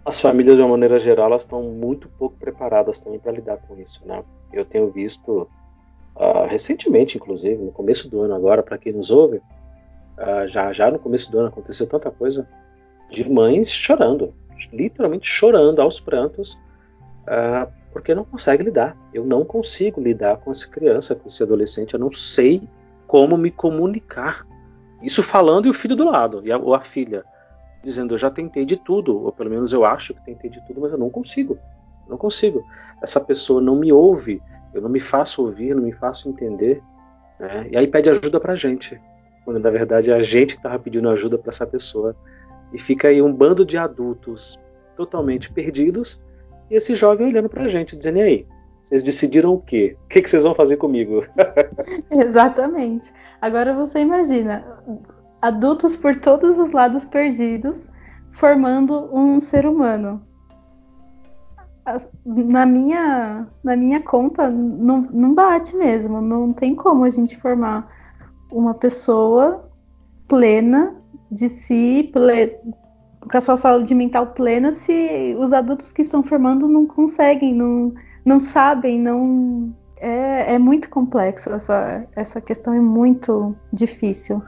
As famílias, de uma maneira geral, elas estão muito pouco preparadas também para lidar com isso, né? Eu tenho visto uh, recentemente, inclusive, no começo do ano agora, para quem nos ouve, Uh, já, já no começo do ano aconteceu tanta coisa de mães chorando, literalmente chorando aos prantos, uh, porque não consegue lidar. Eu não consigo lidar com essa criança, com esse adolescente, eu não sei como me comunicar. Isso falando e o filho do lado, e a, ou a filha, dizendo: Eu já tentei de tudo, ou pelo menos eu acho que tentei de tudo, mas eu não consigo. Não consigo. Essa pessoa não me ouve, eu não me faço ouvir, não me faço entender. Né? E aí pede ajuda pra gente quando na verdade é a gente que estava pedindo ajuda para essa pessoa. E fica aí um bando de adultos totalmente perdidos e esse jovem olhando para a gente, dizendo: e aí, vocês decidiram o quê? O que, que vocês vão fazer comigo? Exatamente. Agora você imagina adultos por todos os lados perdidos formando um ser humano. Na minha, na minha conta, não, não bate mesmo. Não tem como a gente formar uma pessoa plena de si, ple... com a sua saúde mental plena, se os adultos que estão formando não conseguem, não, não sabem, não. É, é muito complexo, essa, essa questão é muito difícil.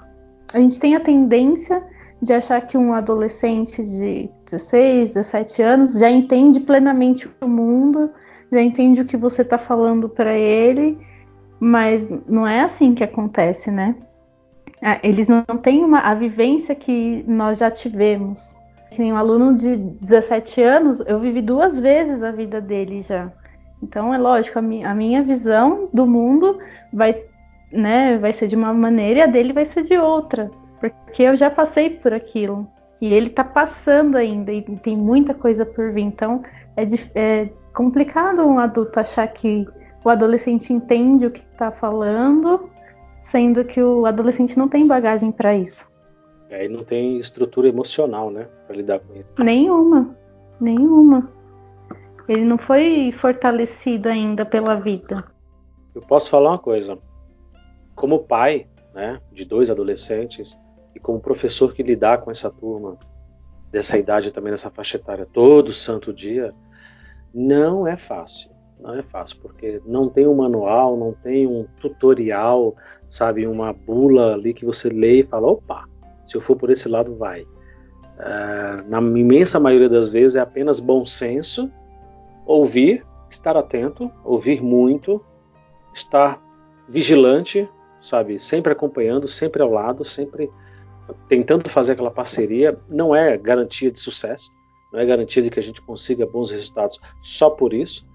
A gente tem a tendência de achar que um adolescente de 16, 17 anos já entende plenamente o mundo, já entende o que você está falando para ele mas não é assim que acontece, né? Ah, eles não têm uma, a vivência que nós já tivemos. Nem um aluno de 17 anos, eu vivi duas vezes a vida dele já. Então é lógico, a, mi, a minha visão do mundo vai, né, vai ser de uma maneira e a dele vai ser de outra. Porque eu já passei por aquilo. E ele está passando ainda, e tem muita coisa por vir. Então é, é complicado um adulto achar que o adolescente entende o que está falando, sendo que o adolescente não tem bagagem para isso. É, e não tem estrutura emocional, né, para lidar com isso. Nenhuma, nenhuma. Ele não foi fortalecido ainda pela vida. Eu posso falar uma coisa. Como pai, né, de dois adolescentes e como professor que lidar com essa turma dessa idade também nessa faixa etária todo santo dia, não é fácil não é fácil, porque não tem um manual, não tem um tutorial, sabe, uma bula ali que você lê e fala, opa, se eu for por esse lado, vai. Uh, na imensa maioria das vezes é apenas bom senso, ouvir, estar atento, ouvir muito, estar vigilante, sabe, sempre acompanhando, sempre ao lado, sempre tentando fazer aquela parceria. Não é garantia de sucesso, não é garantia de que a gente consiga bons resultados só por isso,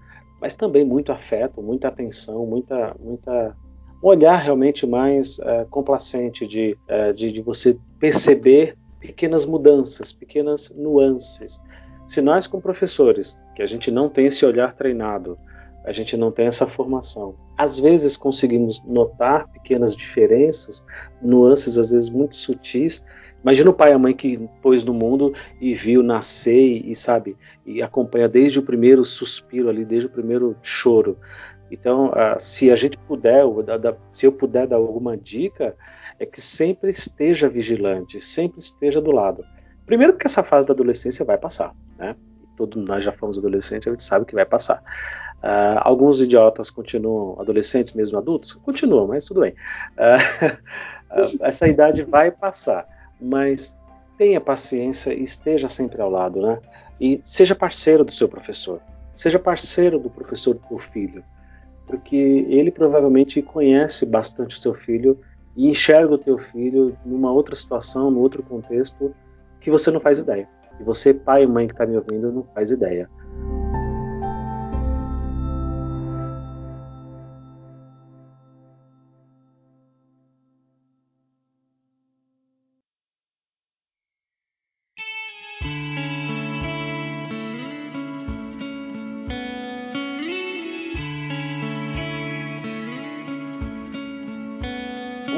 mas também muito afeto, muita atenção, muita, muita um olhar realmente mais uh, complacente de, uh, de, de, você perceber pequenas mudanças, pequenas nuances. Se nós, como professores, que a gente não tem esse olhar treinado, a gente não tem essa formação, às vezes conseguimos notar pequenas diferenças, nuances às vezes muito sutis. Imagina o pai e a mãe que pôs no mundo e viu nascer e, sabe e acompanha desde o primeiro suspiro ali, desde o primeiro choro. Então, uh, se a gente puder, se eu puder dar alguma dica, é que sempre esteja vigilante, sempre esteja do lado. Primeiro porque essa fase da adolescência vai passar, né? Todos nós já fomos adolescentes, a gente sabe que vai passar. Uh, alguns idiotas continuam adolescentes, mesmo adultos? Continuam, mas tudo bem. Uh, essa idade vai passar, mas tenha paciência e esteja sempre ao lado, né? E seja parceiro do seu professor, seja parceiro do professor do seu filho, porque ele provavelmente conhece bastante o seu filho e enxerga o teu filho numa outra situação, num outro contexto que você não faz ideia. E você, pai e mãe que está me ouvindo, não faz ideia.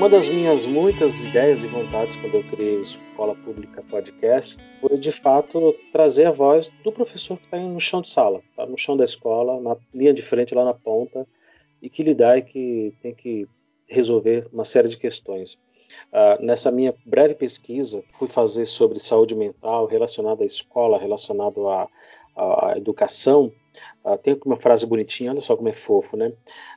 Uma das minhas muitas ideias e vontades quando eu criei o Escola Pública Podcast foi, de fato, trazer a voz do professor que está no chão de sala, tá no chão da escola, na linha de frente, lá na ponta, e que lidar e que tem que resolver uma série de questões. Uh, nessa minha breve pesquisa, fui fazer sobre saúde mental relacionada à escola, relacionado à, à educação, Uh, tem uma frase bonitinha, olha só como é fofo, né?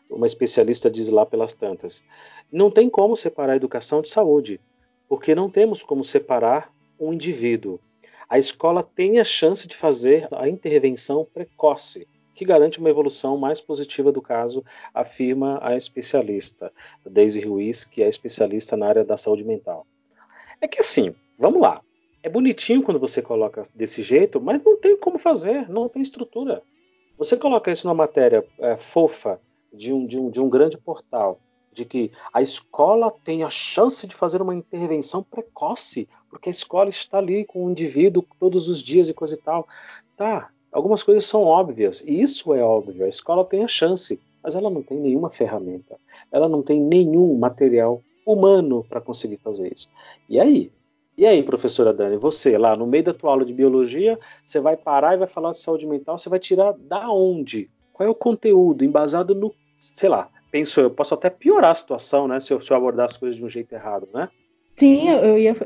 Uma especialista diz lá pelas tantas: não tem como separar educação de saúde, porque não temos como separar um indivíduo. A escola tem a chance de fazer a intervenção precoce, que garante uma evolução mais positiva do caso, afirma a especialista Daisy Ruiz, que é especialista na área da saúde mental. É que assim, vamos lá. É bonitinho quando você coloca desse jeito, mas não tem como fazer, não tem estrutura. Você coloca isso numa matéria é, fofa de um, de, um, de um grande portal, de que a escola tem a chance de fazer uma intervenção precoce, porque a escola está ali com o indivíduo todos os dias e coisa e tal. Tá, algumas coisas são óbvias, e isso é óbvio, a escola tem a chance, mas ela não tem nenhuma ferramenta, ela não tem nenhum material humano para conseguir fazer isso. E aí? E aí, professora Dani, você lá no meio da tua aula de biologia, você vai parar e vai falar de saúde mental, você vai tirar da onde? Qual é o conteúdo embasado no, sei lá, penso eu, posso até piorar a situação, né, se eu, se eu abordar as coisas de um jeito errado, né? Sim, eu ia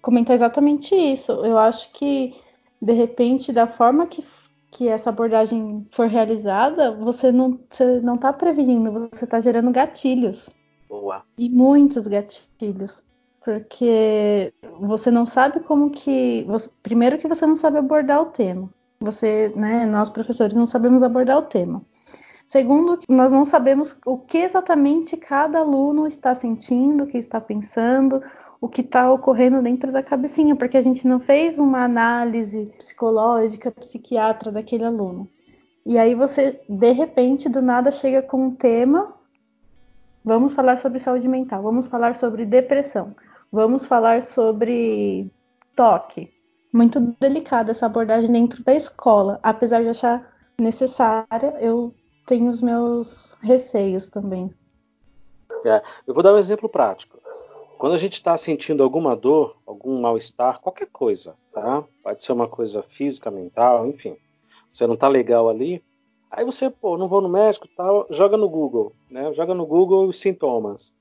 comentar exatamente isso. Eu acho que, de repente, da forma que, que essa abordagem for realizada, você não você não está prevenindo, você está gerando gatilhos. Boa. E muitos gatilhos porque você não sabe como que. Você, primeiro que você não sabe abordar o tema. Você, né, nós professores não sabemos abordar o tema. Segundo, nós não sabemos o que exatamente cada aluno está sentindo, o que está pensando, o que está ocorrendo dentro da cabecinha, porque a gente não fez uma análise psicológica, psiquiatra daquele aluno. E aí você, de repente, do nada chega com um tema. Vamos falar sobre saúde mental, vamos falar sobre depressão vamos falar sobre toque. Muito delicada essa abordagem dentro da escola, apesar de achar necessária, eu tenho os meus receios também. É, eu vou dar um exemplo prático. Quando a gente está sentindo alguma dor, algum mal-estar, qualquer coisa, tá? Pode ser uma coisa física, mental, enfim. Você não está legal ali, aí você, pô, não vou no médico, tal, joga no Google, né? Joga no Google os sintomas.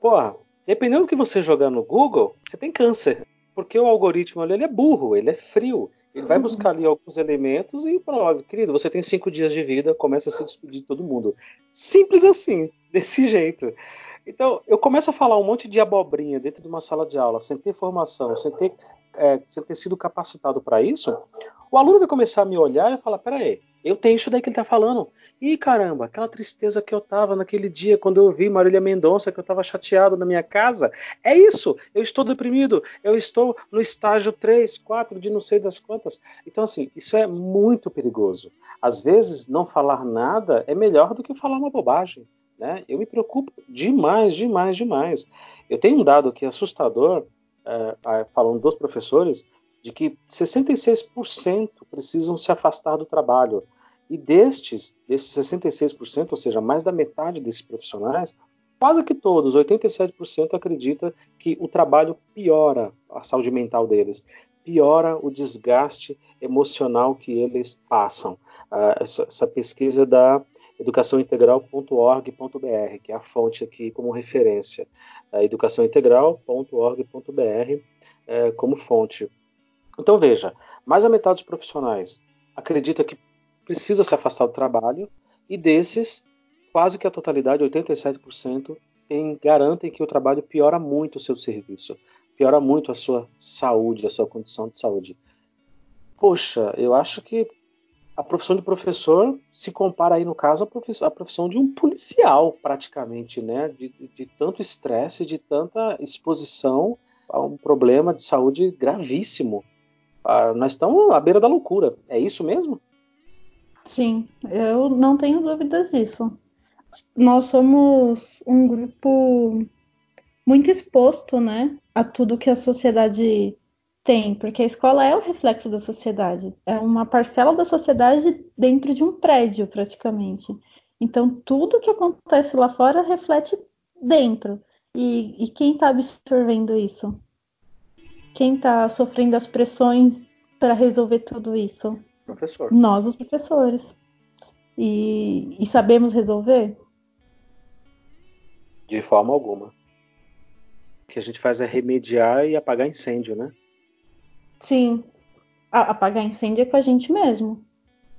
Porra, Dependendo do que você jogar no Google, você tem câncer. Porque o algoritmo ali ele é burro, ele é frio. Ele vai uhum. buscar ali alguns elementos e fala, querido, você tem cinco dias de vida, começa a se despedir de todo mundo. Simples assim, desse jeito. Então, eu começo a falar um monte de abobrinha dentro de uma sala de aula, sem ter formação, sem ter, é, sem ter sido capacitado para isso, o aluno vai começar a me olhar e falar: peraí, eu tenho isso daí que ele está falando. E caramba, aquela tristeza que eu tava naquele dia quando eu vi Marília Mendonça, que eu tava chateado na minha casa. É isso, eu estou deprimido, eu estou no estágio 3, 4 de não sei das quantas. Então, assim, isso é muito perigoso. Às vezes, não falar nada é melhor do que falar uma bobagem. Né? Eu me preocupo demais, demais, demais. Eu tenho um dado aqui assustador, é, falando dos professores, de que 66% precisam se afastar do trabalho. E destes, desses 66%, ou seja, mais da metade desses profissionais, quase que todos, 87%, acredita que o trabalho piora a saúde mental deles, piora o desgaste emocional que eles passam. Uh, essa, essa, pesquisa da educaçãointegral.org.br, que é a fonte aqui como referência, uh, educaçãointegral.org.br uh, como fonte. Então veja, mais da metade dos profissionais acredita que precisa se afastar do trabalho e desses, quase que a totalidade, 87%, tem, garantem que o trabalho piora muito o seu serviço, piora muito a sua saúde, a sua condição de saúde. Poxa, eu acho que a profissão de professor se compara aí no caso à profissão, profissão de um policial praticamente, né? De, de tanto estresse, de tanta exposição a um problema de saúde gravíssimo. Ah, nós estamos à beira da loucura. É isso mesmo? Sim, eu não tenho dúvidas disso. Nós somos um grupo muito exposto, né, a tudo que a sociedade tem, porque a escola é o reflexo da sociedade, é uma parcela da sociedade dentro de um prédio, praticamente. Então, tudo que acontece lá fora reflete dentro. E, e quem está absorvendo isso? Quem está sofrendo as pressões para resolver tudo isso? Professor. Nós, os professores. E, e sabemos resolver? De forma alguma. O que a gente faz é remediar e apagar incêndio, né? Sim. A, apagar incêndio é com a gente mesmo.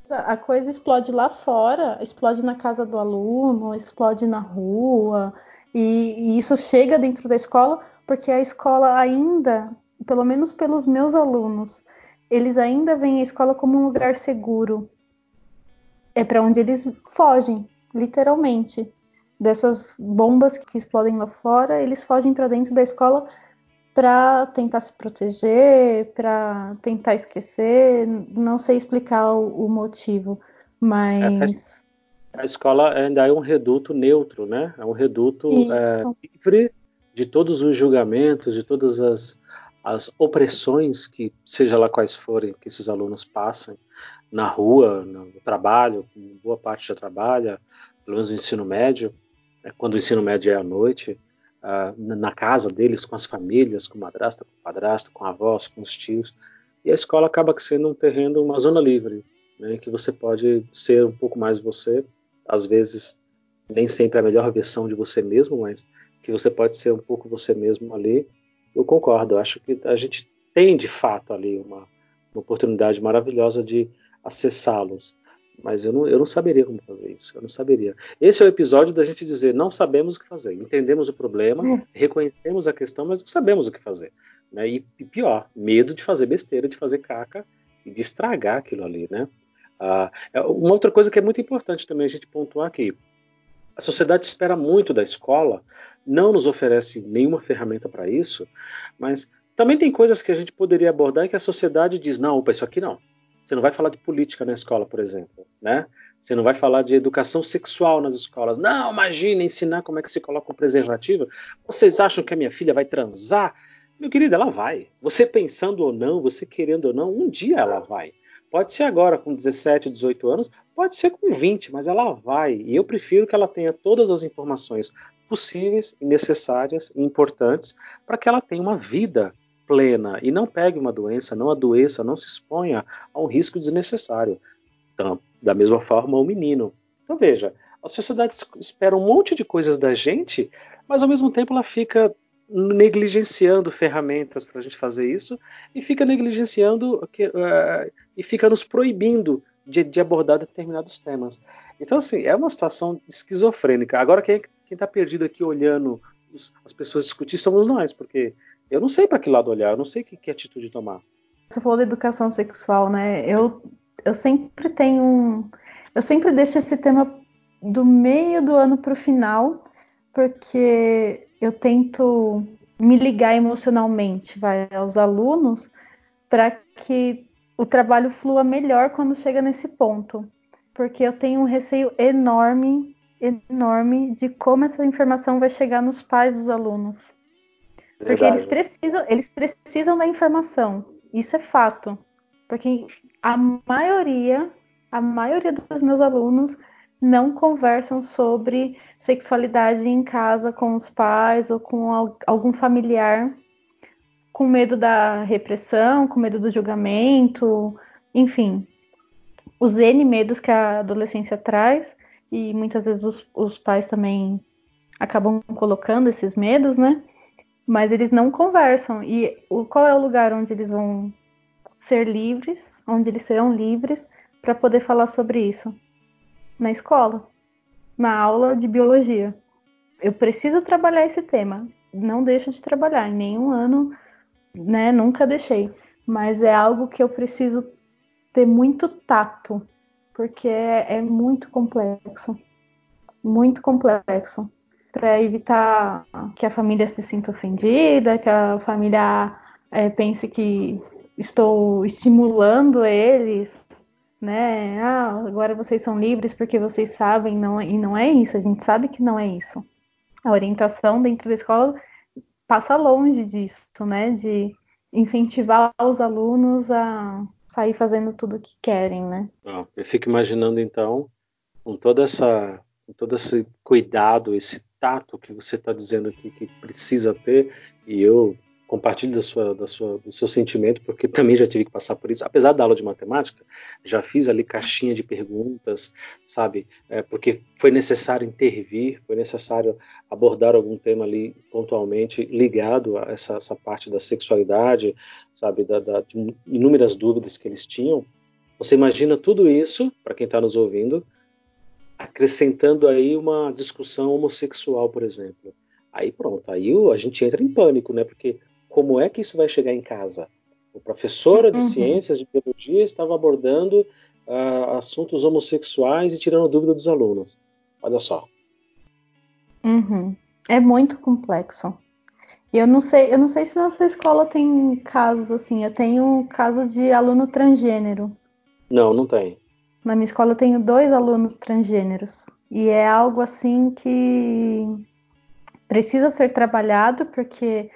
A coisa explode lá fora, explode na casa do aluno, explode na rua, e, e isso chega dentro da escola porque a escola ainda, pelo menos pelos meus alunos, eles ainda veem a escola como um lugar seguro. É para onde eles fogem, literalmente. Dessas bombas que explodem lá fora, eles fogem para dentro da escola para tentar se proteger, para tentar esquecer. Não sei explicar o, o motivo, mas. É, a escola ainda é um reduto neutro, né? É um reduto é, livre de todos os julgamentos, de todas as, as opressões que, seja lá quais forem, que esses alunos passem na rua, no trabalho, boa parte já trabalha, pelo menos no ensino médio, né, quando o ensino médio é à noite, na casa deles, com as famílias, com o madrasta, com o padrasto, com avós, com os tios, e a escola acaba sendo um terreno, uma zona livre, né, que você pode ser um pouco mais você, às vezes nem sempre a melhor versão de você mesmo, mas que você pode ser um pouco você mesmo ali eu concordo. Eu acho que a gente tem de fato ali uma, uma oportunidade maravilhosa de acessá-los. Mas eu não, eu não saberia como fazer isso. Eu não saberia. Esse é o episódio da gente dizer: não sabemos o que fazer. Entendemos o problema, é. reconhecemos a questão, mas não sabemos o que fazer. Né? E, e, pior, medo de fazer besteira, de fazer caca e de estragar aquilo ali. Né? Ah, é uma outra coisa que é muito importante também a gente pontuar aqui: a sociedade espera muito da escola, não nos oferece nenhuma ferramenta para isso, mas também tem coisas que a gente poderia abordar e que a sociedade diz: não, opa, isso aqui não. Você não vai falar de política na escola, por exemplo, né? Você não vai falar de educação sexual nas escolas. Não, imagina ensinar como é que se coloca um preservativo. Vocês acham que a minha filha vai transar? Meu querido, ela vai. Você pensando ou não, você querendo ou não, um dia ela vai. Pode ser agora com 17, 18 anos, pode ser com 20, mas ela vai. E eu prefiro que ela tenha todas as informações possíveis necessárias e importantes para que ela tenha uma vida plena e não pegue uma doença, não adoeça, não se exponha a um risco desnecessário. Então, da mesma forma, o menino. Então veja, a sociedade espera um monte de coisas da gente, mas ao mesmo tempo ela fica negligenciando ferramentas para a gente fazer isso e fica negligenciando uh, e fica nos proibindo de, de, abordar determinados temas. Então, assim, é uma situação esquizofrênica. Agora, quem está perdido aqui olhando os, as pessoas discutir somos nós, porque eu não sei para que lado olhar, eu não sei que, que atitude tomar. Você falou da educação sexual, né? Eu, eu sempre tenho. Eu sempre deixo esse tema do meio do ano para o final, porque eu tento me ligar emocionalmente vai, aos alunos para que o trabalho flua melhor quando chega nesse ponto. Porque eu tenho um receio enorme, enorme de como essa informação vai chegar nos pais dos alunos. Porque eles precisam, eles precisam da informação. Isso é fato. Porque a maioria, a maioria dos meus alunos não conversam sobre sexualidade em casa com os pais ou com algum familiar, com medo da repressão, com medo do julgamento, enfim, os N medos que a adolescência traz, e muitas vezes os, os pais também acabam colocando esses medos, né? Mas eles não conversam. E o, qual é o lugar onde eles vão ser livres, onde eles serão livres para poder falar sobre isso? Na escola, na aula de biologia. Eu preciso trabalhar esse tema. Não deixo de trabalhar. Em nenhum ano, né? Nunca deixei. Mas é algo que eu preciso ter muito tato, porque é, é muito complexo. Muito complexo para evitar que a família se sinta ofendida, que a família é, pense que estou estimulando eles, né? Ah, agora vocês são livres porque vocês sabem, não, e não é isso, a gente sabe que não é isso. A orientação dentro da escola passa longe disso, né? De incentivar os alunos a sair fazendo tudo o que querem, né? eu fico imaginando então, com toda essa, com todo esse cuidado, esse tato que você está dizendo aqui que precisa ter, e eu compartilho da sua, da sua, do seu sentimento, porque também já tive que passar por isso. Apesar da aula de matemática, já fiz ali caixinha de perguntas, sabe? É, porque foi necessário intervir, foi necessário abordar algum tema ali pontualmente ligado a essa, essa parte da sexualidade, sabe? Da, da, de inúmeras dúvidas que eles tinham. Você imagina tudo isso, para quem está nos ouvindo, acrescentando aí uma discussão homossexual, por exemplo. Aí pronto, aí a gente entra em pânico, né? Porque como é que isso vai chegar em casa? O professor de uhum. ciências de biologia estava abordando uh, assuntos homossexuais e tirando dúvida dos alunos. Olha só. Uhum. É muito complexo. Eu não sei, eu não sei se na sua escola tem casos assim. Eu tenho um caso de aluno transgênero. Não, não tem. Na minha escola eu tenho dois alunos transgêneros. E é algo assim que precisa ser trabalhado, porque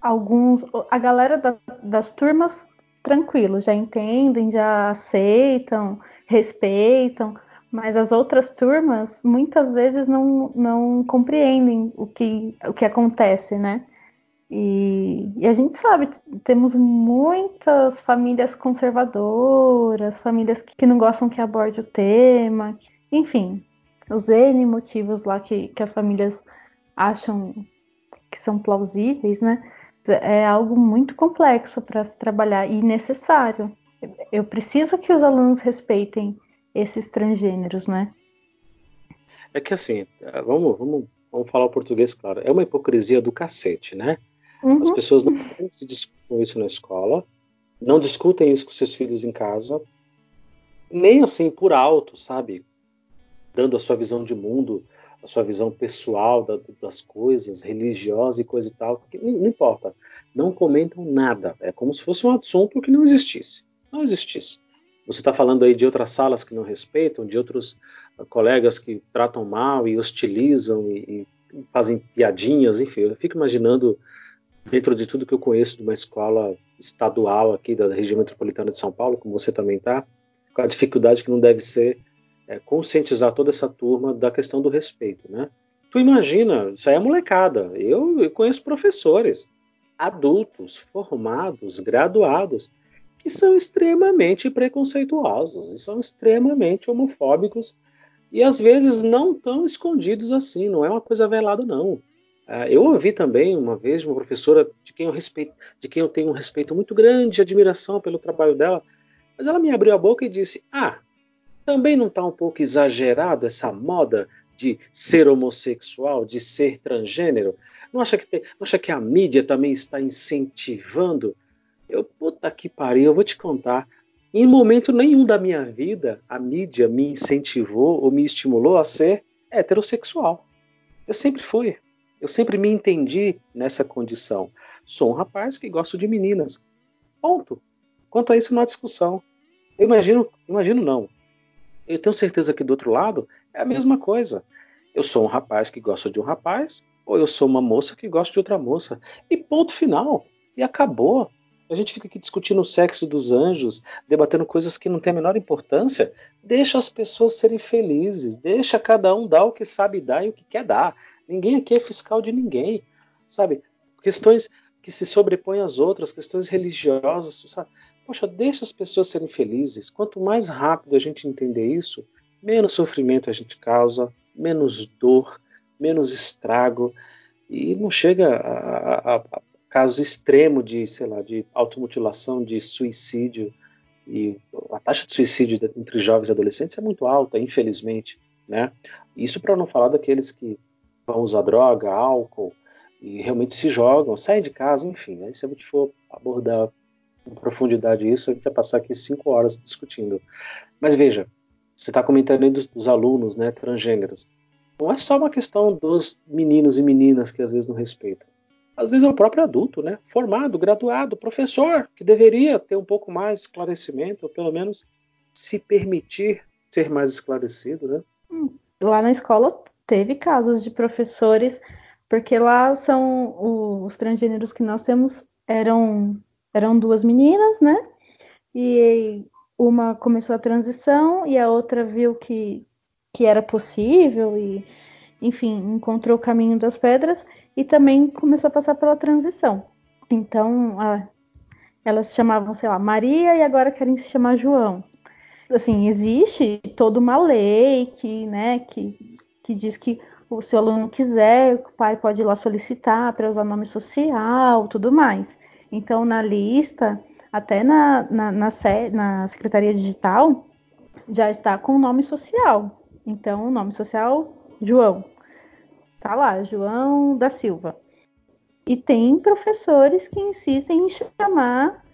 alguns. A galera da, das turmas, tranquilo, já entendem, já aceitam, respeitam, mas as outras turmas muitas vezes não, não compreendem o que, o que acontece, né? E, e, a gente sabe, temos muitas famílias conservadoras, famílias que não gostam que aborde o tema, enfim, os N motivos lá que, que as famílias acham que são plausíveis, né? É algo muito complexo para se trabalhar e necessário. Eu preciso que os alunos respeitem esses transgêneros, né? É que assim, vamos, vamos, vamos falar o português claro. É uma hipocrisia do cacete, né? Uhum. As pessoas não se discutem isso na escola, não discutem isso com seus filhos em casa, nem assim por alto, sabe? Dando a sua visão de mundo, a sua visão pessoal da, das coisas, religiosa e coisa e tal. Não, não, importa. Não comentam nada. É como se fosse um assunto que não existisse. Não existisse. Você está falando aí de outras salas que não respeitam, de outros uh, colegas que tratam mal e hostilizam e, e fazem piadinhas, enfim. Eu fico imaginando dentro de tudo que eu conheço de uma escola estadual aqui da região metropolitana de São Paulo, como você também está, a dificuldade que não deve ser é, conscientizar toda essa turma da questão do respeito, né? Tu imagina, isso aí é molecada. Eu, eu conheço professores, adultos, formados, graduados, que são extremamente preconceituosos e são extremamente homofóbicos e às vezes não tão escondidos assim, não é uma coisa velada não. Uh, eu ouvi também uma vez uma professora de quem eu respeito, de quem eu tenho um respeito muito grande, admiração pelo trabalho dela, Mas ela me abriu a boca e disse: Ah, também não está um pouco exagerado essa moda de ser homossexual, de ser transgênero? Não acha que, tem, não acha que a mídia também está incentivando? Eu, puta que pariu, eu vou te contar. Em momento nenhum da minha vida, a mídia me incentivou ou me estimulou a ser heterossexual. Eu sempre fui. Eu sempre me entendi nessa condição. Sou um rapaz que gosto de meninas. Ponto. Quanto a isso, não há discussão. Eu imagino, imagino não. Eu tenho certeza que do outro lado é a mesma coisa. Eu sou um rapaz que gosta de um rapaz, ou eu sou uma moça que gosta de outra moça. E ponto final. E acabou. A gente fica aqui discutindo o sexo dos anjos, debatendo coisas que não têm a menor importância. Deixa as pessoas serem felizes, deixa cada um dar o que sabe dar e o que quer dar. Ninguém aqui é fiscal de ninguém, sabe? Questões que se sobrepõem às outras, questões religiosas, sabe? Poxa, deixa as pessoas serem felizes. Quanto mais rápido a gente entender isso, menos sofrimento a gente causa, menos dor, menos estrago e não chega a, a, a caso extremo de, sei lá, de automutilação, de suicídio e a taxa de suicídio entre jovens e adolescentes é muito alta, infelizmente, né? Isso para não falar daqueles que vão usar droga, álcool e realmente se jogam, saem de casa, enfim. Aí se a gente for abordar com profundidade isso, a gente vai passar aqui cinco horas discutindo. Mas veja, você está comentando aí dos, dos alunos, né, transgêneros. Não é só uma questão dos meninos e meninas que às vezes não respeitam às vezes é o próprio adulto, né? Formado, graduado, professor, que deveria ter um pouco mais de esclarecimento, ou pelo menos se permitir ser mais esclarecido, né? Hum, lá na escola teve casos de professores, porque lá são os transgêneros que nós temos eram eram duas meninas, né? E uma começou a transição e a outra viu que que era possível e enfim, encontrou o caminho das pedras e também começou a passar pela transição. Então, a, elas se chamavam, sei lá, Maria e agora querem se chamar João. Assim, existe toda uma lei que, né, que, que diz que o seu aluno quiser, o pai pode ir lá solicitar para usar nome social, tudo mais. Então, na lista, até na, na, na, na Secretaria Digital, já está com o nome social. Então, o nome social, João. Tá lá, João da Silva. E tem professores que insistem em chamar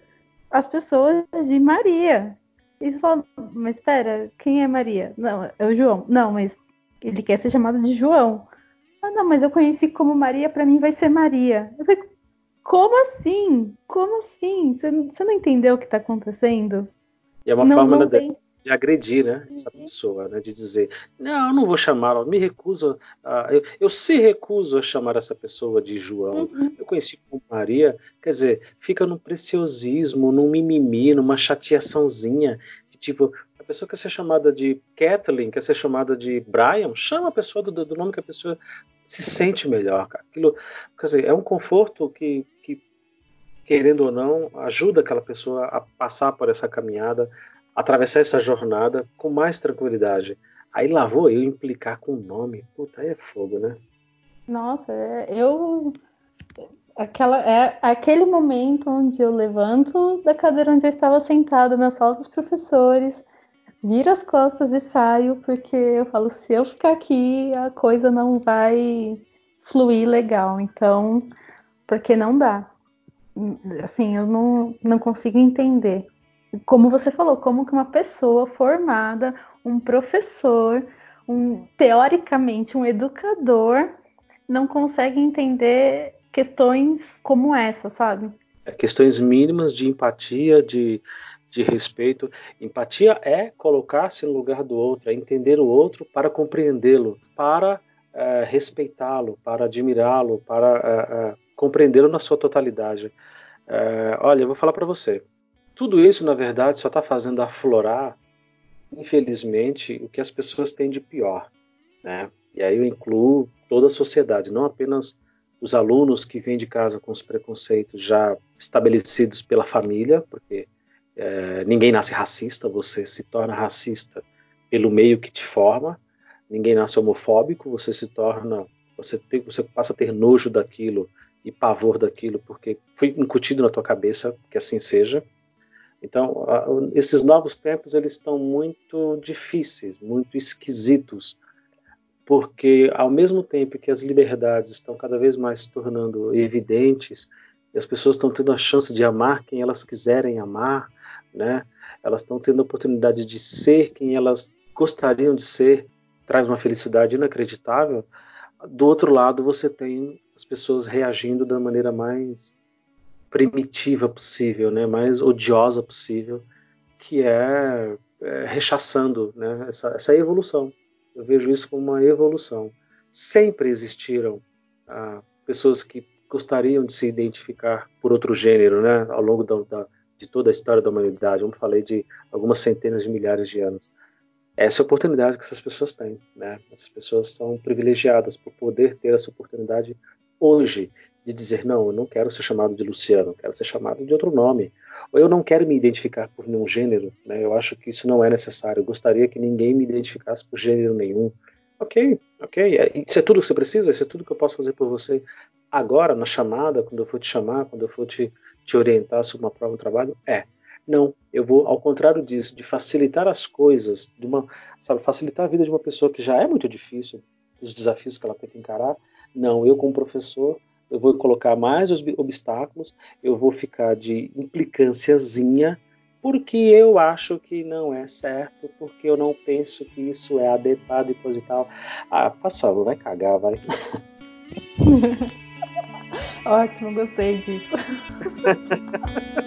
as pessoas de Maria. E você fala, mas espera, quem é Maria? Não, é o João. Não, mas ele quer ser chamado de João. Ah, não, mas eu conheci como Maria, para mim vai ser Maria. Eu falei, como assim? Como assim? Você, não entendeu o que está acontecendo? E é uma não, forma não tem de agredir né, essa uhum. pessoa, né, de dizer, não, eu não vou chamá-la, me recuso, a, eu, eu, se recuso a chamar essa pessoa de João, uhum. eu conheci como Maria, quer dizer, fica num preciosismo, num mimimi, numa chateaçãozinha, de tipo, a pessoa quer ser chamada de Kathleen, quer ser chamada de Brian, chama a pessoa do, do nome que a pessoa se sente melhor, cara. Aquilo, quer dizer, é um conforto que, que, querendo ou não, ajuda aquela pessoa a passar por essa caminhada, atravessar essa jornada com mais tranquilidade. Aí lá vou eu implicar com o nome. Puta, aí é fogo, né? Nossa, é, eu. Aquela, é aquele momento onde eu levanto da cadeira onde eu estava sentada na sala dos professores, viro as costas e saio, porque eu falo, se eu ficar aqui, a coisa não vai fluir legal. Então, porque não dá. Assim, eu não, não consigo entender como você falou, como que uma pessoa formada, um professor, um teoricamente um educador, não consegue entender questões como essa, sabe? É, questões mínimas de empatia, de, de respeito. Empatia é colocar-se no lugar do outro, é entender o outro para compreendê-lo, para é, respeitá-lo, para admirá-lo, para é, é compreendê-lo na sua totalidade. É, olha, eu vou falar para você. Tudo isso, na verdade, só está fazendo aflorar, infelizmente, o que as pessoas têm de pior. Né? E aí eu incluo toda a sociedade, não apenas os alunos que vêm de casa com os preconceitos já estabelecidos pela família, porque é, ninguém nasce racista, você se torna racista pelo meio que te forma. Ninguém nasce homofóbico, você se torna, você, tem, você passa a ter nojo daquilo e pavor daquilo porque foi incutido na tua cabeça que assim seja. Então, esses novos tempos eles estão muito difíceis, muito esquisitos, porque ao mesmo tempo que as liberdades estão cada vez mais se tornando evidentes, e as pessoas estão tendo a chance de amar quem elas quiserem amar, né? Elas estão tendo a oportunidade de ser quem elas gostariam de ser, traz uma felicidade inacreditável. Do outro lado, você tem as pessoas reagindo da maneira mais primitiva possível, né, mais odiosa possível, que é, é rechaçando né, essa, essa, evolução. Eu vejo isso como uma evolução. Sempre existiram ah, pessoas que gostariam de se identificar por outro gênero, né, ao longo da, da, de toda a história da humanidade. Como falei de algumas centenas de milhares de anos. Essa é a oportunidade que essas pessoas têm, né? Essas pessoas são privilegiadas por poder ter essa oportunidade hoje de dizer não, eu não quero ser chamado de Luciano, quero ser chamado de outro nome, ou eu não quero me identificar por nenhum gênero, né? Eu acho que isso não é necessário. Eu gostaria que ninguém me identificasse por gênero nenhum. Ok, ok. É, isso é tudo que você precisa. Isso é tudo que eu posso fazer por você agora na chamada, quando eu for te chamar, quando eu for te, te orientar sobre uma prova de trabalho. É. Não, eu vou ao contrário disso, de facilitar as coisas, de uma, sabe, facilitar a vida de uma pessoa que já é muito difícil, os desafios que ela tem que encarar. Não, eu como professor eu vou colocar mais os obstáculos, eu vou ficar de implicânciazinha, porque eu acho que não é certo, porque eu não penso que isso é adequado e coisa e tal. Ah, passa, vai cagar, vai. Ótimo, gostei disso.